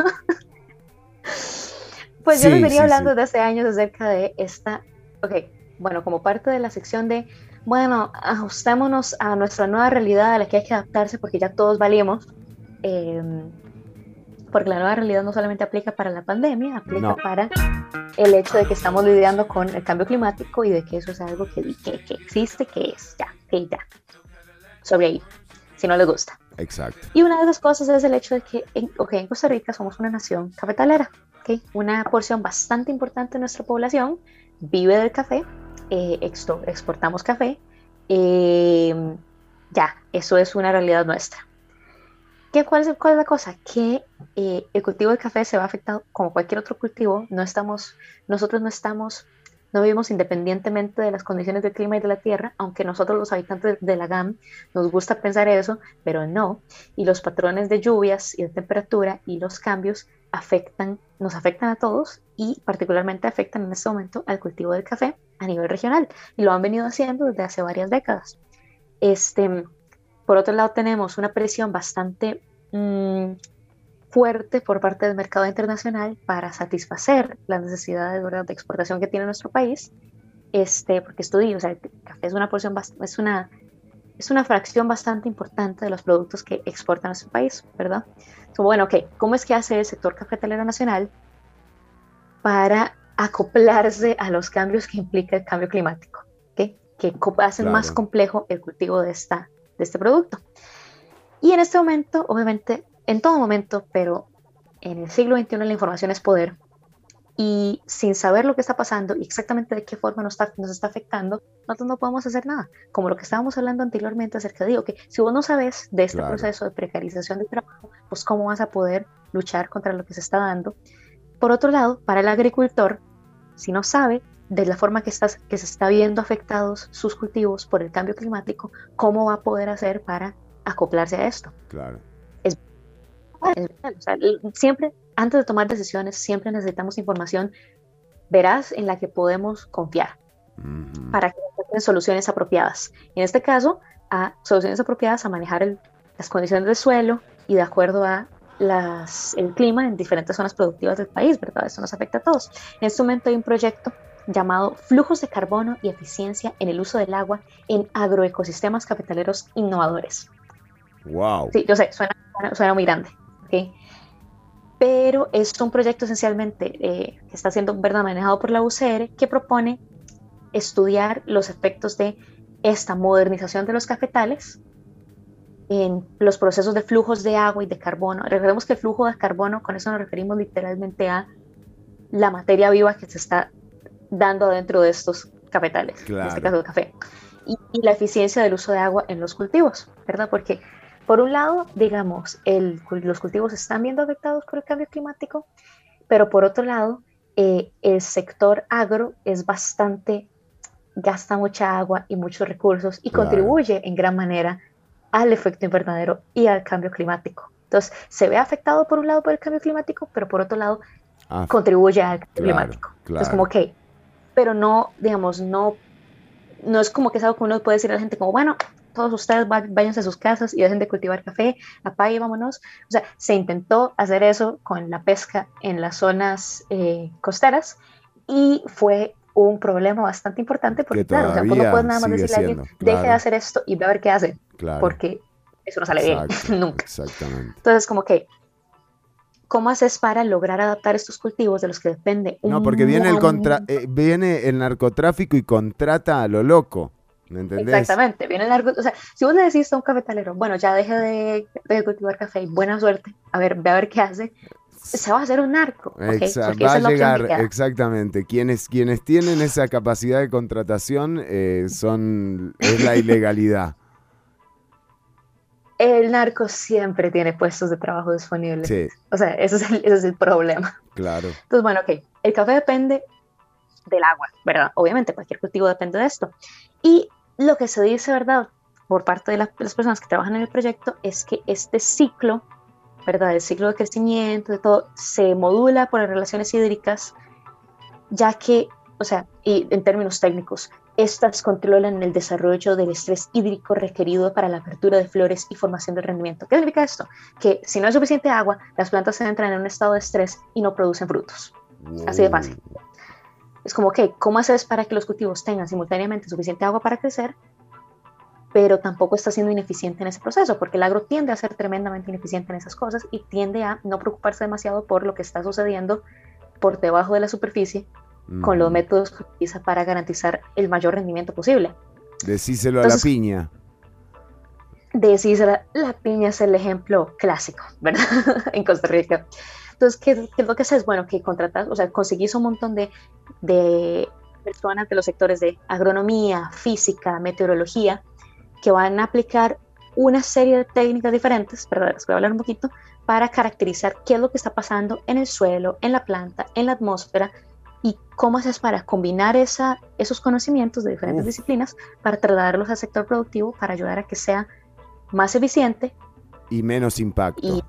pues yo les venía sí, hablando sí. desde hace años acerca de esta, ok, bueno, como parte de la sección de, bueno, ajustémonos a nuestra nueva realidad a la que hay que adaptarse porque ya todos valimos, eh, porque la nueva realidad no solamente aplica para la pandemia, aplica No. para el hecho de que estamos lidiando con el cambio climático y de que eso es algo que, que, que existe, que es, ya, que ya, sobre ahí, si no les gusta. Exacto. Y una de las cosas es el hecho de que en, en Costa Rica somos una nación cafetalera. ok, Una porción bastante importante de nuestra población vive del café, eh, exportamos café. eh, ya, eso es una realidad nuestra. ¿Qué, cuál, es, cuál es la cosa? Que eh, el cultivo del café se va afectado como cualquier otro cultivo. No estamos, nosotros no estamos, no vivimos independientemente de las condiciones del clima y de la tierra, aunque nosotros los habitantes de la GAM nos gusta pensar eso, pero no. Y los patrones de lluvias y de temperatura y los cambios afectan, nos afectan a todos y particularmente afectan en este momento al cultivo del café a nivel regional. Y lo han venido haciendo desde hace varias décadas. Este, por otro lado, tenemos una presión bastante mm, fuerte por parte del mercado internacional para satisfacer las necesidades ¿verdad? de exportación que tiene nuestro país. Este, porque estudio, o sea, el café es una porción, es una, es una fracción bastante importante de los productos que exporta nuestro país, ¿verdad? So, bueno, ok, ¿cómo es que hace el sector cafetalero nacional para acoplarse a los cambios que implica el cambio climático? ¿ok? Que hacen más Claro. complejo el cultivo de, esta, de este producto. Y en este momento, obviamente, en todo momento, pero en el siglo XXI la información es poder. Y sin saber lo que está pasando y exactamente de qué forma nos está, nos está afectando, nosotros no podemos hacer nada. Como lo que estábamos hablando anteriormente acerca de, ok, si vos no sabes de este Claro. proceso de precarización del trabajo, pues cómo vas a poder luchar contra lo que se está dando. Por otro lado, para el agricultor, si no sabe de la forma que, estás, que se está viendo afectados sus cultivos por el cambio climático, ¿cómo va a poder hacer para acoplarse a esto? Claro. Es real, o sea, l- siempre, antes de tomar decisiones, siempre necesitamos información veraz en la que podemos confiar para que encuentren soluciones apropiadas. En este caso, a soluciones apropiadas a manejar el- las condiciones del suelo y de acuerdo a las, el clima en diferentes zonas productivas del país, ¿verdad? Eso nos afecta a todos. En este momento hay un proyecto llamado Flujos de Carbono y Eficiencia en el Uso del Agua en Agroecosistemas Capitaleros Innovadores. Wow. Sí, yo sé, suena, suena- muy grande, ¿ok? Pero es un proyecto esencialmente eh, que está siendo ¿verdad? manejado por la UCR que propone estudiar los efectos de esta modernización de los cafetales en los procesos de flujos de agua y de carbono. Recordemos que el flujo de carbono, con eso nos referimos literalmente a la materia viva que se está dando dentro de estos cafetales, en Claro. este caso el café, y, y la eficiencia del uso de agua en los cultivos, ¿verdad? Porque por un lado, digamos, el, los cultivos están viendo afectados por el cambio climático, pero por otro lado, eh, el sector agro es bastante, gasta mucha agua y muchos recursos y Claro. contribuye en gran manera al efecto invernadero y al cambio climático. Entonces, se ve afectado por un lado por el cambio climático, pero por otro lado Ah, contribuye al cambio Claro, climático. Entonces, claro. como que, pero no, digamos, no, no es como que es algo que uno puede decir a la gente como, bueno, todos ustedes váyanse a sus casas y dejen de cultivar café, apague vámonos. O sea, se intentó hacer eso con la pesca en las zonas eh, costeras y fue un problema bastante importante porque, Que claro, o sea, vos no puedes nada más decirle a alguien, siendo, deje de claro. hacer esto y ve a ver qué hace, claro. porque eso no sale bien, Exacto, nunca. Exactamente. Entonces, como que, ¿cómo haces para lograr adaptar estos cultivos de los que depende un No, porque viene el, contra, eh, viene el narcotráfico y contrata a lo loco. ¿Me entendés? Exactamente, viene el narco- o sea, si vos le decís a un cafetalero, bueno, ya deje de, de cultivar café y buena suerte, a ver, ve a ver qué hace, se va a hacer un narco, ¿ok? Exa- Porque va a llegar, exactamente. Quienes, quienes tienen esa capacidad de contratación eh, son es la ilegalidad. El narco siempre tiene puestos de trabajo disponibles. Sí, O sea, ese es, el, ese es el problema. claro. Entonces, bueno, ok, el café depende del agua, ¿verdad? Obviamente, cualquier cultivo depende de esto. Y lo que se dice, ¿verdad? Por parte de la- las personas que trabajan en el proyecto es que este ciclo, ¿verdad? El ciclo de crecimiento, de todo, se modula por las relaciones hídricas, ya que, o sea, y en términos técnicos, estas controlan el desarrollo del estrés hídrico requerido para la apertura de flores y formación del rendimiento. ¿Qué significa esto? Que si no hay suficiente agua, las plantas entran en un estado de estrés y no producen frutos. Así de fácil. Es como que, ¿cómo haces para que los cultivos tengan simultáneamente suficiente agua para crecer, pero tampoco está siendo ineficiente en ese proceso? Porque el agro tiende a ser tremendamente ineficiente en esas cosas y tiende a no preocuparse demasiado por lo que está sucediendo por debajo de la superficie con los Ujú. métodos que utiliza para garantizar el mayor rendimiento posible. Decíselo a Entonces- la piña. Decís, la, piña es el ejemplo clásico, ¿verdad? en Costa Rica. Entonces, ¿qué, qué es lo que haces? Bueno, que contratas, o sea, conseguís un montón de, de personas de los sectores de agronomía, física, meteorología, que van a aplicar una serie de técnicas diferentes, ¿verdad? Les voy a hablar un poquito, para caracterizar qué es lo que está pasando en el suelo, en la planta, en la atmósfera, y cómo haces para combinar esa, esos conocimientos de diferentes Uf. disciplinas para trasladarlos al sector productivo para ayudar a que sea más eficiente Y menos impacto. y,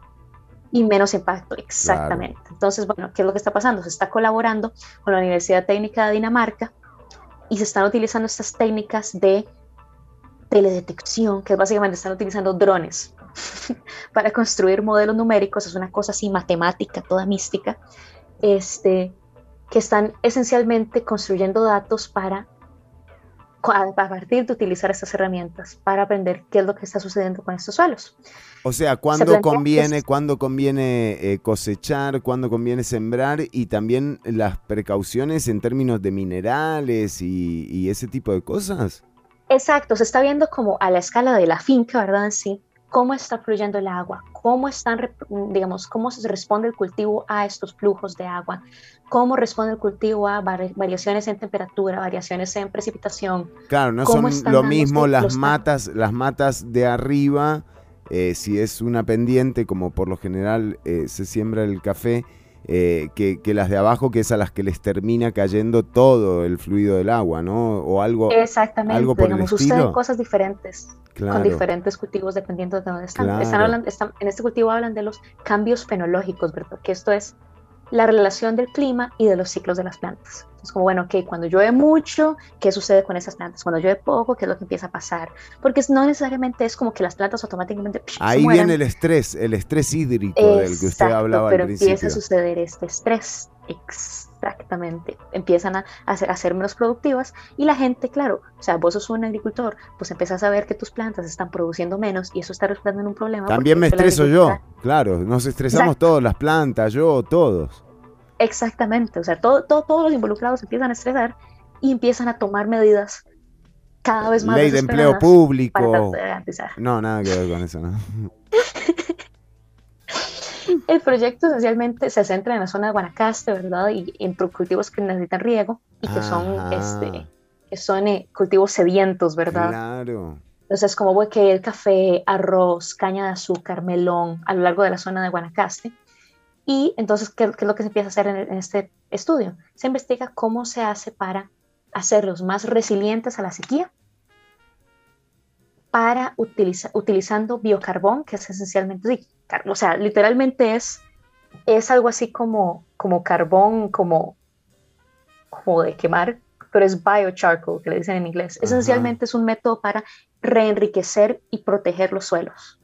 y menos impacto, exactamente. Entonces, bueno, ¿qué es lo que está pasando? Se está colaborando con la Universidad Técnica de Dinamarca y se están utilizando estas técnicas de teledetección, que básicamente están utilizando drones para construir modelos numéricos, es una cosa así matemática, toda mística, este, que están esencialmente construyendo datos para a partir de utilizar estas herramientas para aprender qué es lo que está sucediendo con estos suelos. O sea, cuándo conviene, es- cuándo conviene eh, cosechar, cuándo conviene sembrar y también las precauciones en términos de minerales y, y ese tipo de cosas. Exacto, se está viendo como a la escala de la finca, ¿verdad? Sí, cómo está fluyendo el agua, cómo están, digamos, cómo se responde el cultivo a estos flujos de agua, cómo responde el cultivo a vari- variaciones en temperatura, variaciones en precipitación. Claro, no ¿Cómo son lo mismo las los matas, las matas de arriba, eh, si es una pendiente, como por lo general eh, se siembra el café, eh, que, que las de abajo, que es a las que les termina cayendo todo el fluido del agua, ¿no? O algo, Exactamente, algo por el digamos, suceden estilo. cosas diferentes claro. con diferentes cultivos dependiendo de dónde están. Están hablando, están- en este cultivo hablan de los cambios fenológicos, ¿verdad? Que esto es la relación del clima y de los ciclos de las plantas. Es como, bueno, ok, cuando llueve mucho, ¿qué sucede con esas plantas? Cuando llueve poco, ¿qué es lo que empieza a pasar? Porque no necesariamente es como que las plantas automáticamente psh, Ahí mueran. viene el estrés, el estrés hídrico del que usted Exacto, hablaba pero al empieza a principio. suceder este estrés. Exactamente. Empiezan a, a ser, a ser menos productivas y la gente, claro, o sea, vos sos un agricultor, pues empiezas a ver que tus plantas están produciendo menos y eso está resultando en un problema. También me estreso yo, claro, nos estresamos Exacto. todos, las plantas, yo, todos. Exactamente, o sea, todo, todo- todos los involucrados empiezan a estresar y empiezan a tomar medidas cada vez más Ley de empleo público. No, nada que ver con eso, ¿no? El proyecto esencialmente se centra en la zona de Guanacaste, ¿verdad? Y en cultivos que necesitan riego y que son, este, que son eh, cultivos sedientos, ¿verdad? Claro. Entonces, como voy que el café, arroz, caña de azúcar, melón, a lo largo de la zona de Guanacaste. Y entonces, ¿qué, qué es lo que se empieza a hacer en, en este estudio? Se investiga cómo se hace para hacerlos más resilientes a la sequía, para utilizar, utilizando biocarbón, que es esencialmente, o sea, literalmente es, es algo así como, como carbón, como, como de quemar, pero es biocharcoal, que le dicen en inglés. Ajá. Esencialmente es un método para reenriquecer y proteger los suelos.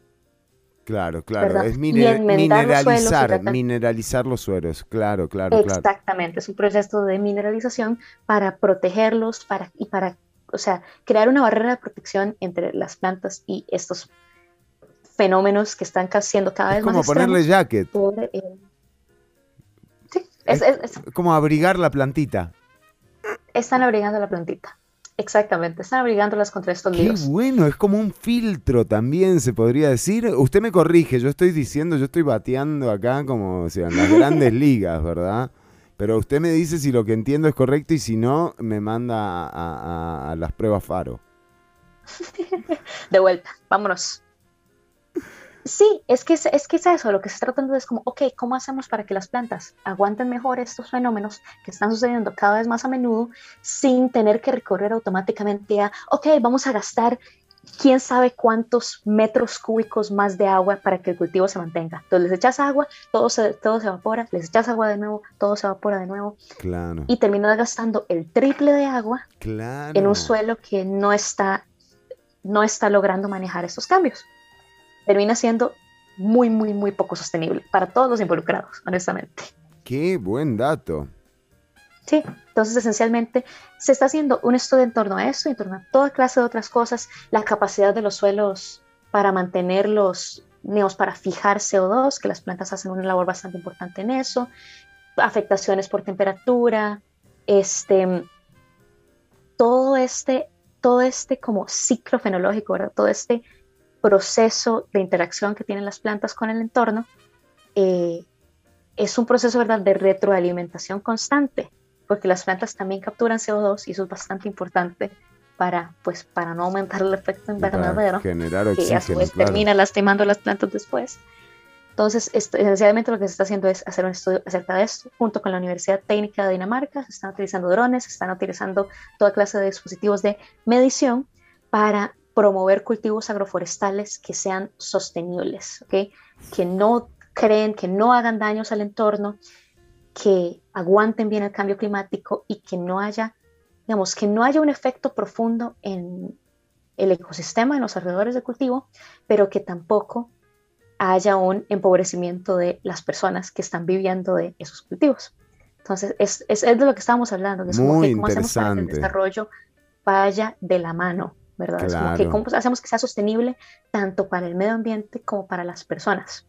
Claro, claro. ¿Verdad? Es Y mine- enmendar los suelos, mineralizar, mineralizar los suelos. Claro, claro, claro. Exactamente, es un proceso de mineralización para protegerlos para, y para, o sea, crear una barrera de protección entre las plantas y estos fenómenos que están siendo cada Es vez más como ponerle jacket. por el- Es- es- es- como abrigar la plantita. están abrigando la plantita. Exactamente, están abrigándolas contra estos Qué virus. bueno, es como un filtro también, se podría decir. Usted me corrige, yo estoy diciendo, yo estoy bateando acá como o sea, en las grandes ligas, ¿verdad? Pero usted me dice si lo que entiendo es correcto y si no, me manda a, las pruebas Faro. De vuelta, vámonos. Sí, es que es, es que es eso, lo que se está tratando es como, ok, ¿cómo hacemos para que las plantas aguanten mejor estos fenómenos que están sucediendo cada vez más a menudo sin tener que recorrer automáticamente a, ok, vamos a gastar quién sabe cuántos metros cúbicos más de agua para que el cultivo se mantenga? Entonces les echas agua, todo se, todo se evapora, les echas agua de nuevo, todo se evapora de nuevo Claro. y terminas gastando el triple de agua Claro. en un suelo que no está, no está logrando manejar estos cambios. Termina siendo muy, muy, muy poco sostenible para todos los involucrados, honestamente. Qué buen dato. Sí, entonces esencialmente se está haciendo un estudio en torno a esto, en torno a toda clase de otras cosas, la capacidad de los suelos para mantenerlos, digamos, para fijar CO2, que las plantas hacen una labor bastante importante en eso, afectaciones por temperatura, este, todo este, todo este como ciclo fenológico, ¿verdad? Todo este proceso de interacción que tienen las plantas con el entorno, eh, es un proceso de retroalimentación constante, porque las plantas también capturan CO2 y eso es bastante importante para, pues, para no aumentar el efecto invernadero, generar que a su oxígeno, vez claro. termina lastimando las plantas después. Entonces, esencialmente lo que se está haciendo es hacer un estudio acerca de esto, junto con la Universidad Técnica de Dinamarca, se están utilizando drones, se están utilizando toda clase de dispositivos de medición para promover cultivos agroforestales que sean sostenibles, ¿ok? que no creen, que no hagan daños al entorno, que aguanten bien el cambio climático y que no haya, digamos, que no haya un efecto profundo en el ecosistema, en los alrededores del cultivo, pero que tampoco haya un empobrecimiento de las personas que están viviendo de esos cultivos. Entonces, es, es, es de lo que estábamos hablando, que cómo hacemos para que el desarrollo vaya de la mano, ¿verdad? Es como que cómo hacemos que sea sostenible tanto para el medio ambiente como para las personas.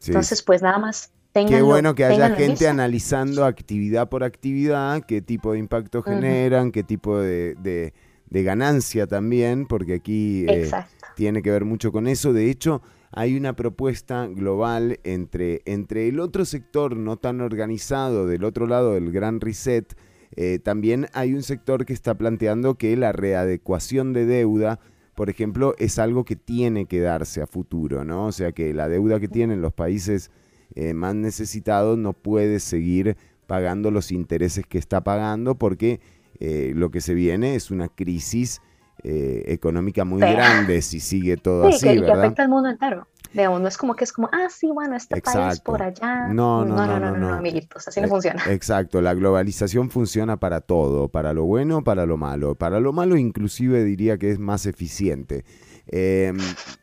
Sí, Entonces, pues nada más Qué bueno que haya gente analizando actividad por actividad, qué tipo de impacto generan, qué tipo de, de- de ganancia también, porque aquí eh, tiene que ver mucho con eso. De hecho, hay una propuesta global entre, entre el otro sector no tan organizado, del otro lado del Gran Reset, eh, también hay un sector que está planteando que la readecuación de deuda, por ejemplo, es algo que tiene que darse a futuro, ¿no? O sea, que la deuda que tienen los países eh, más necesitados no puede seguir pagando los intereses que está pagando porque eh, lo que se viene es una crisis eh, económica muy grande si sigue todo Sí, así, que, y que ¿verdad? afecta al mundo entero. Digamos, no es como que es como, ah, sí, bueno, este país Exacto. por allá. No, no, no, no, no, no, no. amiguitos, así no Eh, funciona. Exacto, la globalización funciona para todo, para lo bueno, para lo malo. Para lo malo inclusive diría que es más eficiente. Em,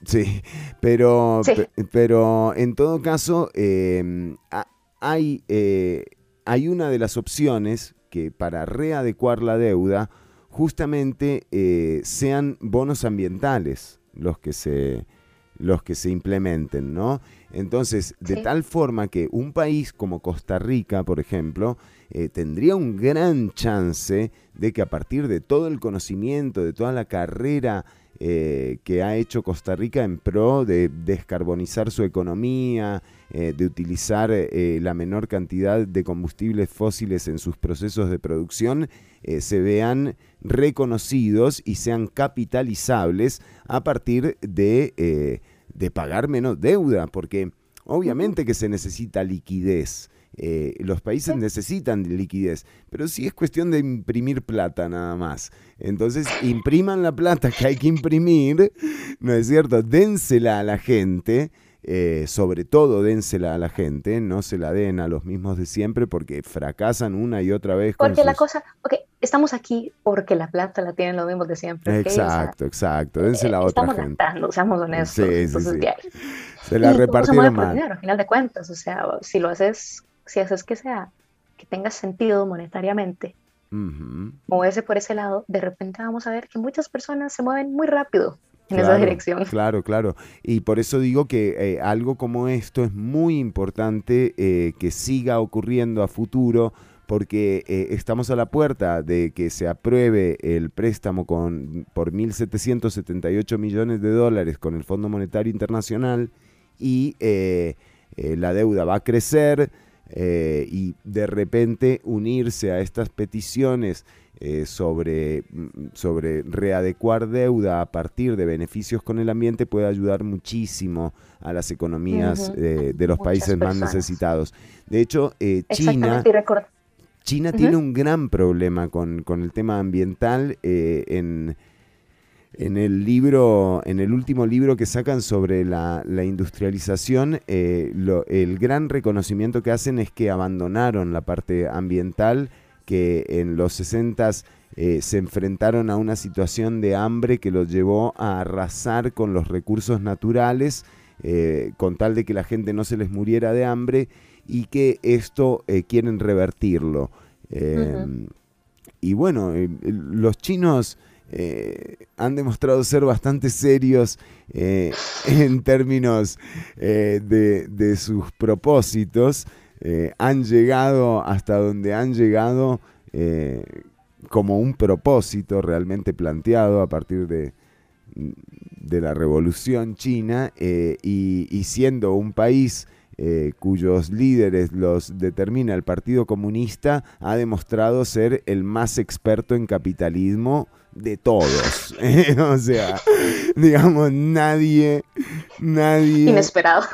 sí, pero, Sí. pero en todo caso em, ha- hay, eh, hay una de las opciones que para readecuar la deuda justamente eh, sean bonos ambientales los que se los que se implementen, ¿no? Entonces, de Sí. tal forma que un país como Costa Rica, por ejemplo, eh, tendría un gran chance de que a partir de todo el conocimiento, de toda la carrera eh, que ha hecho Costa Rica en pro de descarbonizar su economía, eh, de utilizar eh, la menor cantidad de combustibles fósiles en sus procesos de producción, se vean reconocidos y sean capitalizables a partir de, de pagar menos deuda, porque obviamente que se necesita liquidez. Eh, los países necesitan liquidez, pero sí es cuestión de imprimir plata nada más. Entonces, impriman la plata que hay que imprimir, ¿no es cierto? Dénsela a la gente, eh, sobre todo dénsela a la gente, no se la den a los mismos de siempre porque fracasan una y otra vez. con Porque la sus- cosa, ok, estamos aquí porque la plata la tienen los mismos de siempre. ¿ok? O sea, Exacto, exacto, dénsela a eh, otra estamos gente. gastando, seamos honestos. Sí, sí, Entonces, sí. Se la Y se repartieron por mal. dinero, al final de cuentas. O sea, si lo haces, si haces que sea, que tenga sentido monetariamente, Ujú. moverse por ese lado, de repente vamos a ver que muchas personas se mueven muy rápido en esa dirección. Claro, claro. Y por eso digo que eh, algo como esto es muy importante eh, que siga ocurriendo a futuro, porque eh, estamos a la puerta de que se apruebe el préstamo con, por 1.778 millones de dólares con el Fondo Monetario Internacional y la deuda va a crecer eh, y de repente unirse a estas peticiones eh, sobre, mm, sobre readecuar deuda a partir de beneficios con el ambiente puede ayudar muchísimo a las economías eh, de los Muchas países más necesitados. De hecho, China, China tiene un gran problema con, con el tema ambiental en, en el libro, en el último libro que sacan sobre la, la industrialización, eh, lo- el gran reconocimiento que hacen es que abandonaron la parte ambiental, que en los 60 se enfrentaron a una situación de hambre que los llevó a arrasar con los recursos naturales, eh, con tal de que la gente no se les muriera de hambre, y que esto eh, quieren revertirlo. Eh, Ujú. Y bueno, eh, los chinos eh, han demostrado ser bastante serios eh, en términos eh, de, sus propósitos. Han llegado hasta donde han llegado como un propósito realmente planteado a partir de, la revolución china y, siendo un país cuyos líderes los determina el Partido Comunista, ha demostrado ser el más experto en capitalismo de todos. o sea, digamos, nadie, nadie... Inesperado.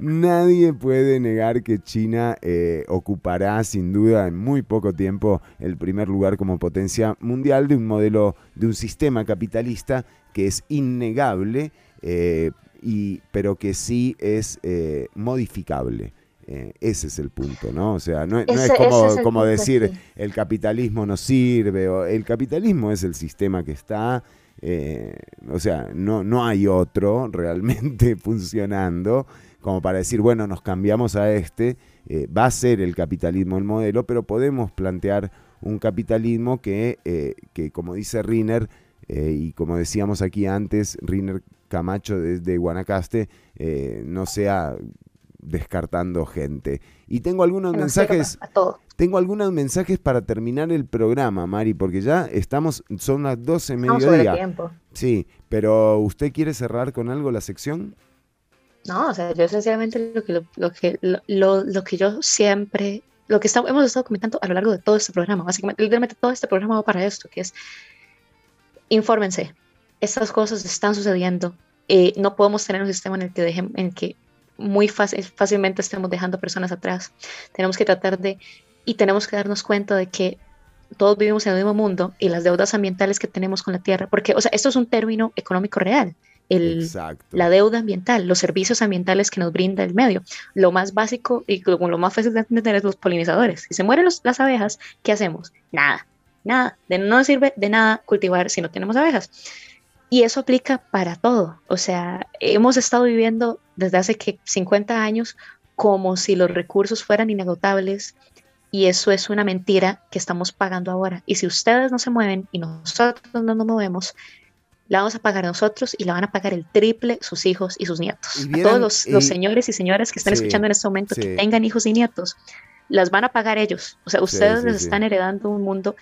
Nadie puede negar que China eh, ocupará sin duda en muy poco tiempo el primer lugar como potencia mundial de un modelo, de un sistema capitalista que es innegable, eh, y, pero que sí es eh, modificable. Eh, ese es el punto, ¿no? O sea, no, no es como, ese es el como punto, decir sí. el capitalismo no sirve, o el capitalismo es el sistema que está, eh, o sea, no, no hay otro realmente funcionando como para decir, bueno, nos cambiamos a este, eh, va a ser el capitalismo el modelo, pero podemos plantear un capitalismo que, que como dice Riner, y como decíamos aquí antes, Riner Camacho desde Guanacaste, no sea descartando gente. Y tengo algunos nos mensajes a tengo algunos mensajes para terminar el programa, Mari, porque ya estamos, son las 12 Estamos mediodía. tiempo. Sí, pero ¿usted quiere cerrar con algo la sección? No, o sea, yo sencillamente lo que, lo, lo que, lo, lo- lo que yo siempre, lo que está- hemos estado comentando a lo largo de todo este programa, básicamente, literalmente todo este programa va para esto, que es infórmense, estas cosas están sucediendo, eh, no podemos tener un sistema en el que dejen, en que muy fácil, fácilmente estemos dejando personas atrás, tenemos que tratar de, y tenemos que darnos cuenta de que todos vivimos en el mismo mundo y las deudas ambientales que tenemos con la tierra, porque, o sea, esto es un término económico real. El, la deuda ambiental, los servicios ambientales que nos brinda el medio. Lo más básico y lo más fácil de entender es los polinizadores. Si se mueren los- las abejas, ¿qué hacemos? Nada, nada. De no nos sirve de nada cultivar si no tenemos abejas. Y eso aplica para todo. O sea, hemos estado viviendo desde hace que 50 años como si los recursos fueran inagotables y eso es una mentira que estamos pagando ahora. Y si ustedes no se mueven y nosotros no nos movemos, la vamos a pagar nosotros y la van a pagar el triple sus hijos y sus nietos. Y a vieran- todos los, los y- señores y señoras que están Sí, escuchando en este momento, sí. que tengan hijos y nietos, las van a pagar ellos. O sea, ustedes sí, les están heredando un mundo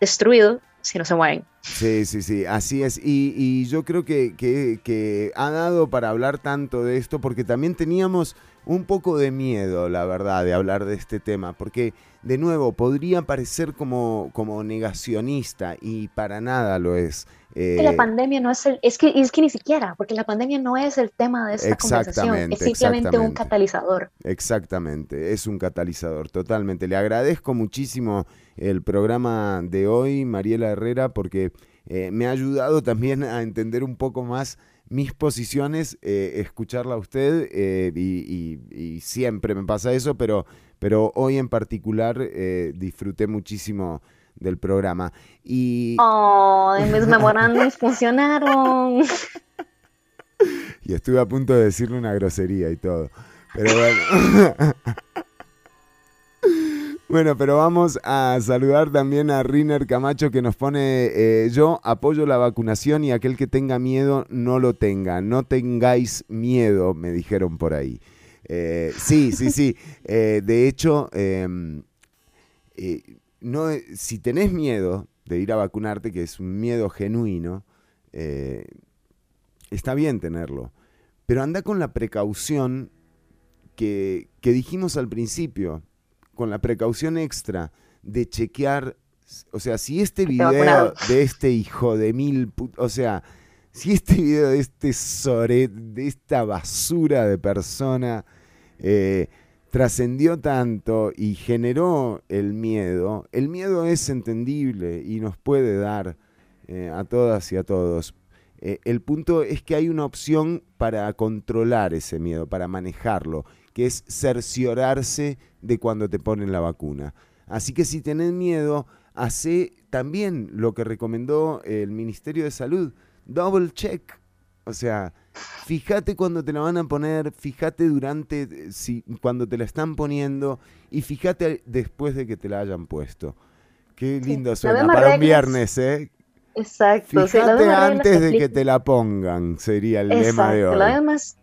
destruido si no se mueven. Sí, sí, sí, así es. Y, y yo creo que, que- que ha dado para hablar tanto de esto porque también teníamos un poco de miedo, la verdad, de hablar de este tema. Porque, de nuevo, podría parecer como, como negacionista y para nada lo es. Que Eh, la pandemia no es el, es que, es que ni siquiera, porque la pandemia no es el tema de esta conversación, es simplemente un catalizador. Exactamente, es un catalizador, totalmente. Le agradezco muchísimo el programa de hoy, Mariela Herrera, porque eh, me ha ayudado también a entender un poco más mis posiciones, eh, escucharla a usted, eh, y, y- y siempre me pasa eso, pero, pero hoy en particular disfruté muchísimo del programa. Y, Oh, mis memorándums funcionaron. y estuve a punto de decirle una grosería y todo. Pero bueno. Bueno, pero vamos a saludar también a Riner Camacho que nos pone, eh, yo apoyo la vacunación y aquel que tenga miedo no lo tenga. No tengáis miedo, me dijeron por ahí. Eh, sí, sí, sí. Eh, de hecho, em, no, si tenés miedo de ir a vacunarte, que es un miedo genuino, está bien tenerlo. Pero anda con la precaución que, que dijimos al principio, con la precaución extra de chequear, o sea, si este Está video de este hijo de mil, o sea, si este video de este sobre, de esta basura de persona eh, trascendió tanto y generó el miedo, el miedo es entendible y nos puede dar eh, a todas y a todos. Eh, el punto es que hay una opción para controlar ese miedo, para manejarlo, que es cerciorarse de cuando te ponen la vacuna. Así que si tenés miedo, hace también lo que recomendó el Ministerio de Salud, double check. O sea, fíjate cuando te la van a poner, fíjate durante, eh, si, cuando te la están poniendo y fíjate después de que te la hayan puesto. Qué lindo las suena para un viernes, ¿eh? Exacto. sí, Fíjate antes de que te la pongan, sería el lema de hoy. demás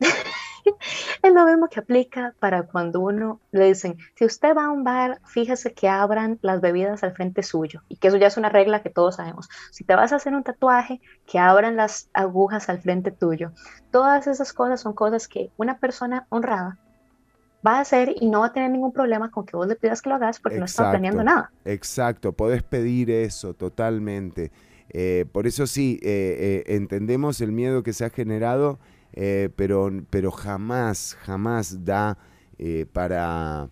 es lo mismo que aplica para cuando uno le dicen, si usted va a un bar, fíjese que abran las bebidas al frente suyo, y que eso ya es una regla que todos sabemos. Si te vas a hacer un tatuaje, que abran las agujas al frente tuyo. Todas esas cosas son cosas que una persona honrada va a hacer y no va a tener ningún problema con que vos le pidas que lo hagas porque no está planeando nada. Exacto, podés pedir eso totalmente. Eh, por eso sí, eh, eh, entendemos el miedo que se ha generado, eh, pero, pero jamás, jamás da eh, para,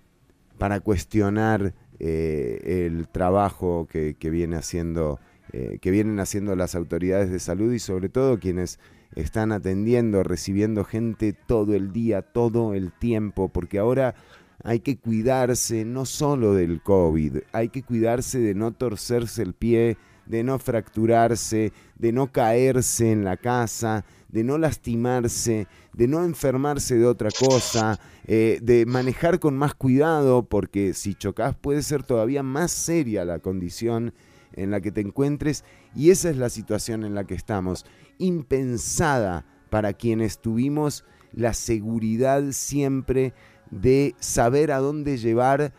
para cuestionar eh, el trabajo que, que viene haciendo, que vienen haciendo las autoridades de salud y sobre todo quienes están atendiendo, recibiendo gente todo el día, todo el tiempo, porque ahora hay que cuidarse no solo del COVID, hay que cuidarse de no torcerse el pie, de no fracturarse, de no caerse en la casa, de no lastimarse, de no enfermarse de otra cosa, eh, de manejar con más cuidado, porque si chocas puede ser todavía más seria la condición en la que te encuentres y esa es la situación en la que estamos, impensada para quienes tuvimos la seguridad siempre de saber a dónde llevar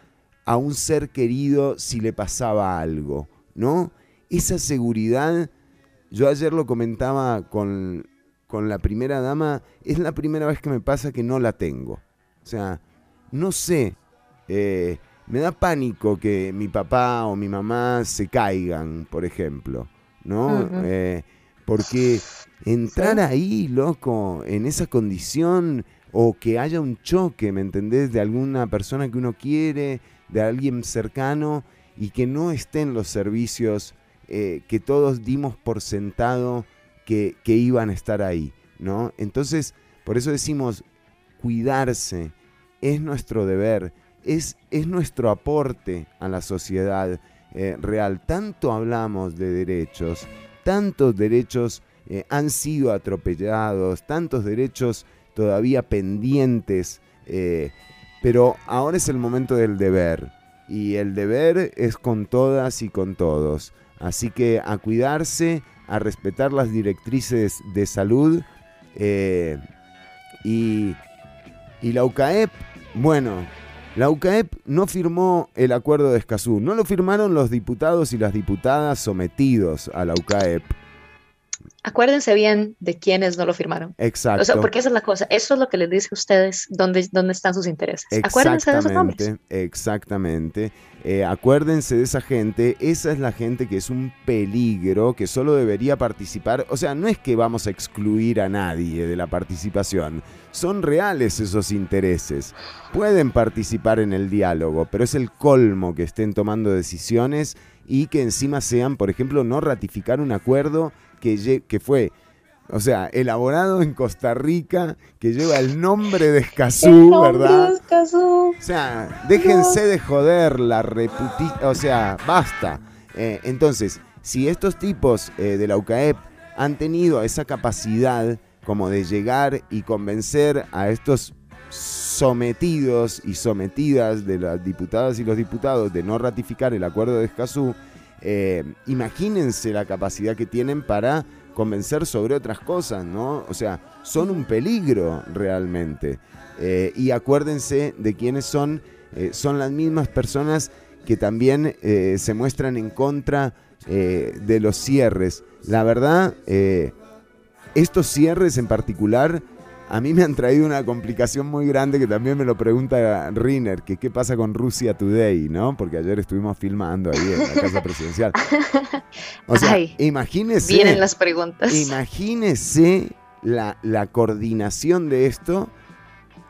a un ser querido si le pasaba algo, ¿no? Esa seguridad, yo ayer lo comentaba con, con la primera dama, es la primera vez que me pasa que no la tengo. O sea, no sé, eh, me da pánico que mi papá o mi mamá se caigan, por ejemplo, ¿no? Eh, porque entrar ahí, loco, en esa condición, o que haya un choque, ¿me entendés? De alguna persona que uno quiere, de alguien cercano, y que no estén los servicios eh, que todos dimos por sentado que, iban a estar ahí, ¿no? Entonces, por eso decimos, cuidarse es nuestro deber, es, es nuestro aporte a la sociedad eh, real. Tanto hablamos de derechos, tantos derechos eh, han sido atropellados, tantos derechos todavía pendientes, eh, pero ahora es el momento del deber. Y el deber es con todas y con todos. Así que a cuidarse, a respetar las directrices de salud. eh, y, y la UCAEP, bueno, la UCAEP no firmó el acuerdo de Escazú. No lo firmaron los diputados y las diputadas sometidos a la UCAEP. Acuérdense bien de quienes no lo firmaron. Exacto. O sea, porque esa es la cosa. Eso es lo que les dice a ustedes dónde, dónde están sus intereses. Acuérdense de esos nombres. Exactamente, exactamente. Eh, acuérdense de esa gente, esa es la gente que es un peligro, que solo debería participar. O sea, no es que vamos a excluir a nadie de la participación, son reales esos intereses. Pueden participar en el diálogo, pero es el colmo que estén tomando decisiones y que encima sean, por ejemplo, no ratificar un acuerdo que, fue... O sea, elaborado en Costa Rica, que lleva el nombre de Escazú, ¿verdad? O sea, déjense de joder la reputi... O sea, basta. Eh, entonces, si estos tipos eh, de la UCAEP han tenido esa capacidad como de llegar y convencer a estos sometidos y sometidas de las diputadas y los diputados de no ratificar el acuerdo de Escazú, eh, imagínense la capacidad que tienen para convencer sobre otras cosas, ¿no? O sea, son un peligro realmente. Eh, y acuérdense de quiénes son, eh, son las mismas personas que también se muestran en contra de los cierres. La verdad, estos cierres en particular a mí me han traído una complicación muy grande que también me lo pregunta Riner, que qué pasa con Rusia Today, ¿no? Porque ayer estuvimos filmando ahí en la casa presidencial. O sea, Ay, imagínese. Vienen las preguntas. Imagínese la, la coordinación de esto.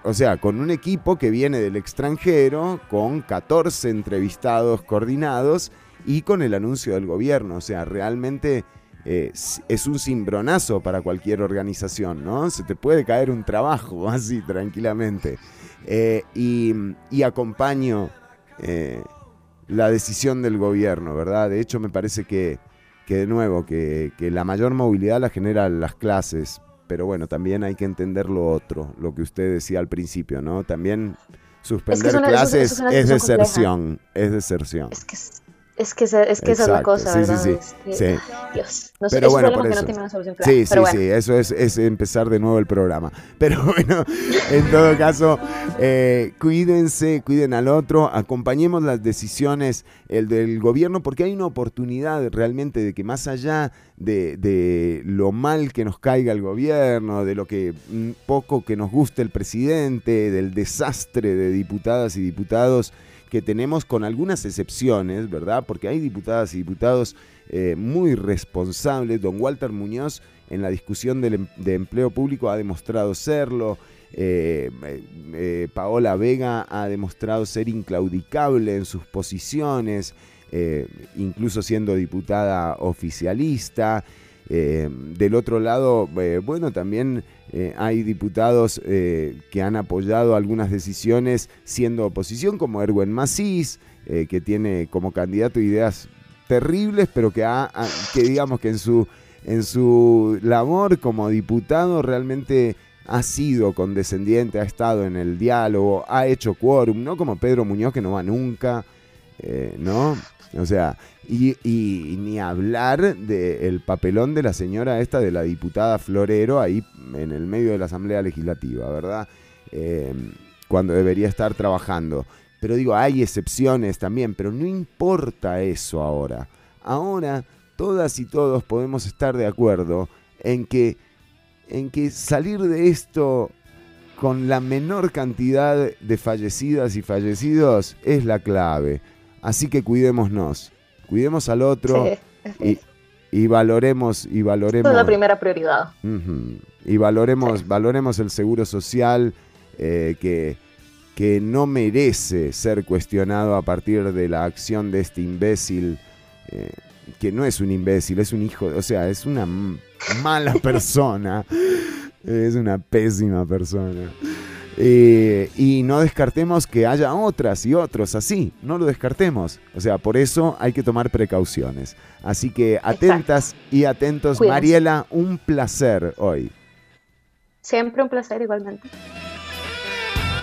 O sea, con un equipo que viene del extranjero, con 14 entrevistados coordinados y con el anuncio del gobierno. O sea, realmente eh, es un cimbronazo para cualquier organización, ¿no? Se te puede caer un trabajo así tranquilamente. Eh, y, y acompaño eh, la decisión del gobierno, ¿verdad? De hecho, me parece que, que de nuevo, que, que la mayor movilidad la generan las clases, pero bueno, también hay que entender lo otro, lo que usted decía al principio, ¿no? También suspender es clases es deserción, es deserción. Es que, es, que, esa- es que esa es la cosa, sí, sí, ¿verdad? sí, Este, sí. Dios, no Pero bueno, por eso. no tiene una solución clara. Sí, sí, bueno. sí, eso es, es empezar de nuevo el programa. Pero bueno, en todo caso, eh, cuídense, cuiden al otro, acompañemos las decisiones el del gobierno, porque hay una oportunidad realmente de que más allá de, de lo mal que nos caiga el gobierno, de lo que mm, poco que nos guste el presidente, del desastre de diputadas y diputados que tenemos con algunas excepciones, ¿verdad? Porque hay diputadas y diputados eh, muy responsables. Don Walter Muñoz en la discusión del em- de empleo público ha demostrado serlo. Eh, eh, Paola Vega ha demostrado ser inclaudicable en sus posiciones, incluso siendo diputada oficialista. Del otro lado, bueno, también eh, hay diputados eh, que han apoyado algunas decisiones siendo oposición, como Erwin Macís, eh, que tiene como candidato ideas terribles, pero que, ha, digamos que en su, en su labor como diputado realmente ha sido condescendiente, ha estado en el diálogo, ha hecho quórum, no como Pedro Muñoz que no va nunca, ¿no? O sea, y, y ni hablar del papelón de la señora esta, de la diputada Florero, ahí en el medio de la Asamblea Legislativa, ¿verdad? Eh, cuando debería estar trabajando. Pero digo, hay excepciones también, pero no importa eso ahora. Ahora todas y todos podemos estar de acuerdo en que, en que salir de esto con la menor cantidad de fallecidas y fallecidos es la clave. Así que cuidémonos, cuidemos al otro Sí, y, y valoremos y valoremos. Es la primera prioridad. Y valoremos, valoremos el seguro social eh, que, que no merece ser cuestionado a partir de la acción de este imbécil, eh, que no es un imbécil, es un hijo, o sea, es una mala persona, es una pésima persona. Eh, y no descartemos que haya otras y otros así, no lo descartemos. O sea, por eso hay que tomar precauciones. Así que atentas y atentos. Cuídense. Mariela, un placer hoy. Siempre un placer igualmente.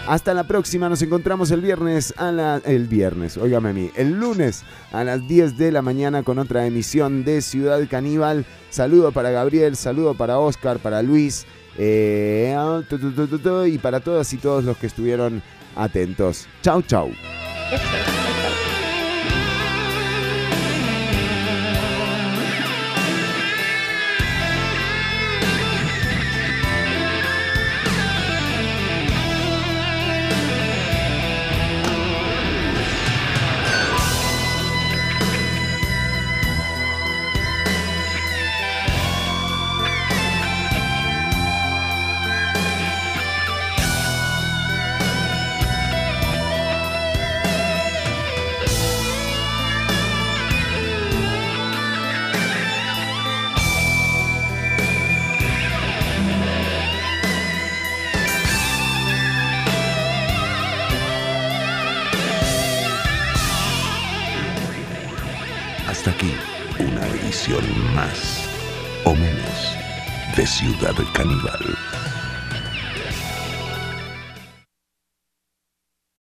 Hasta la próxima, nos encontramos el viernes a la... El viernes, óigame a mí, el lunes a las 10 de la mañana con otra emisión de Ciudad Caníbal. Saludo para Gabriel, saludo para Oscar, para Luis eh, tu, y para todas y todos los que estuvieron atentos. Chau, chau.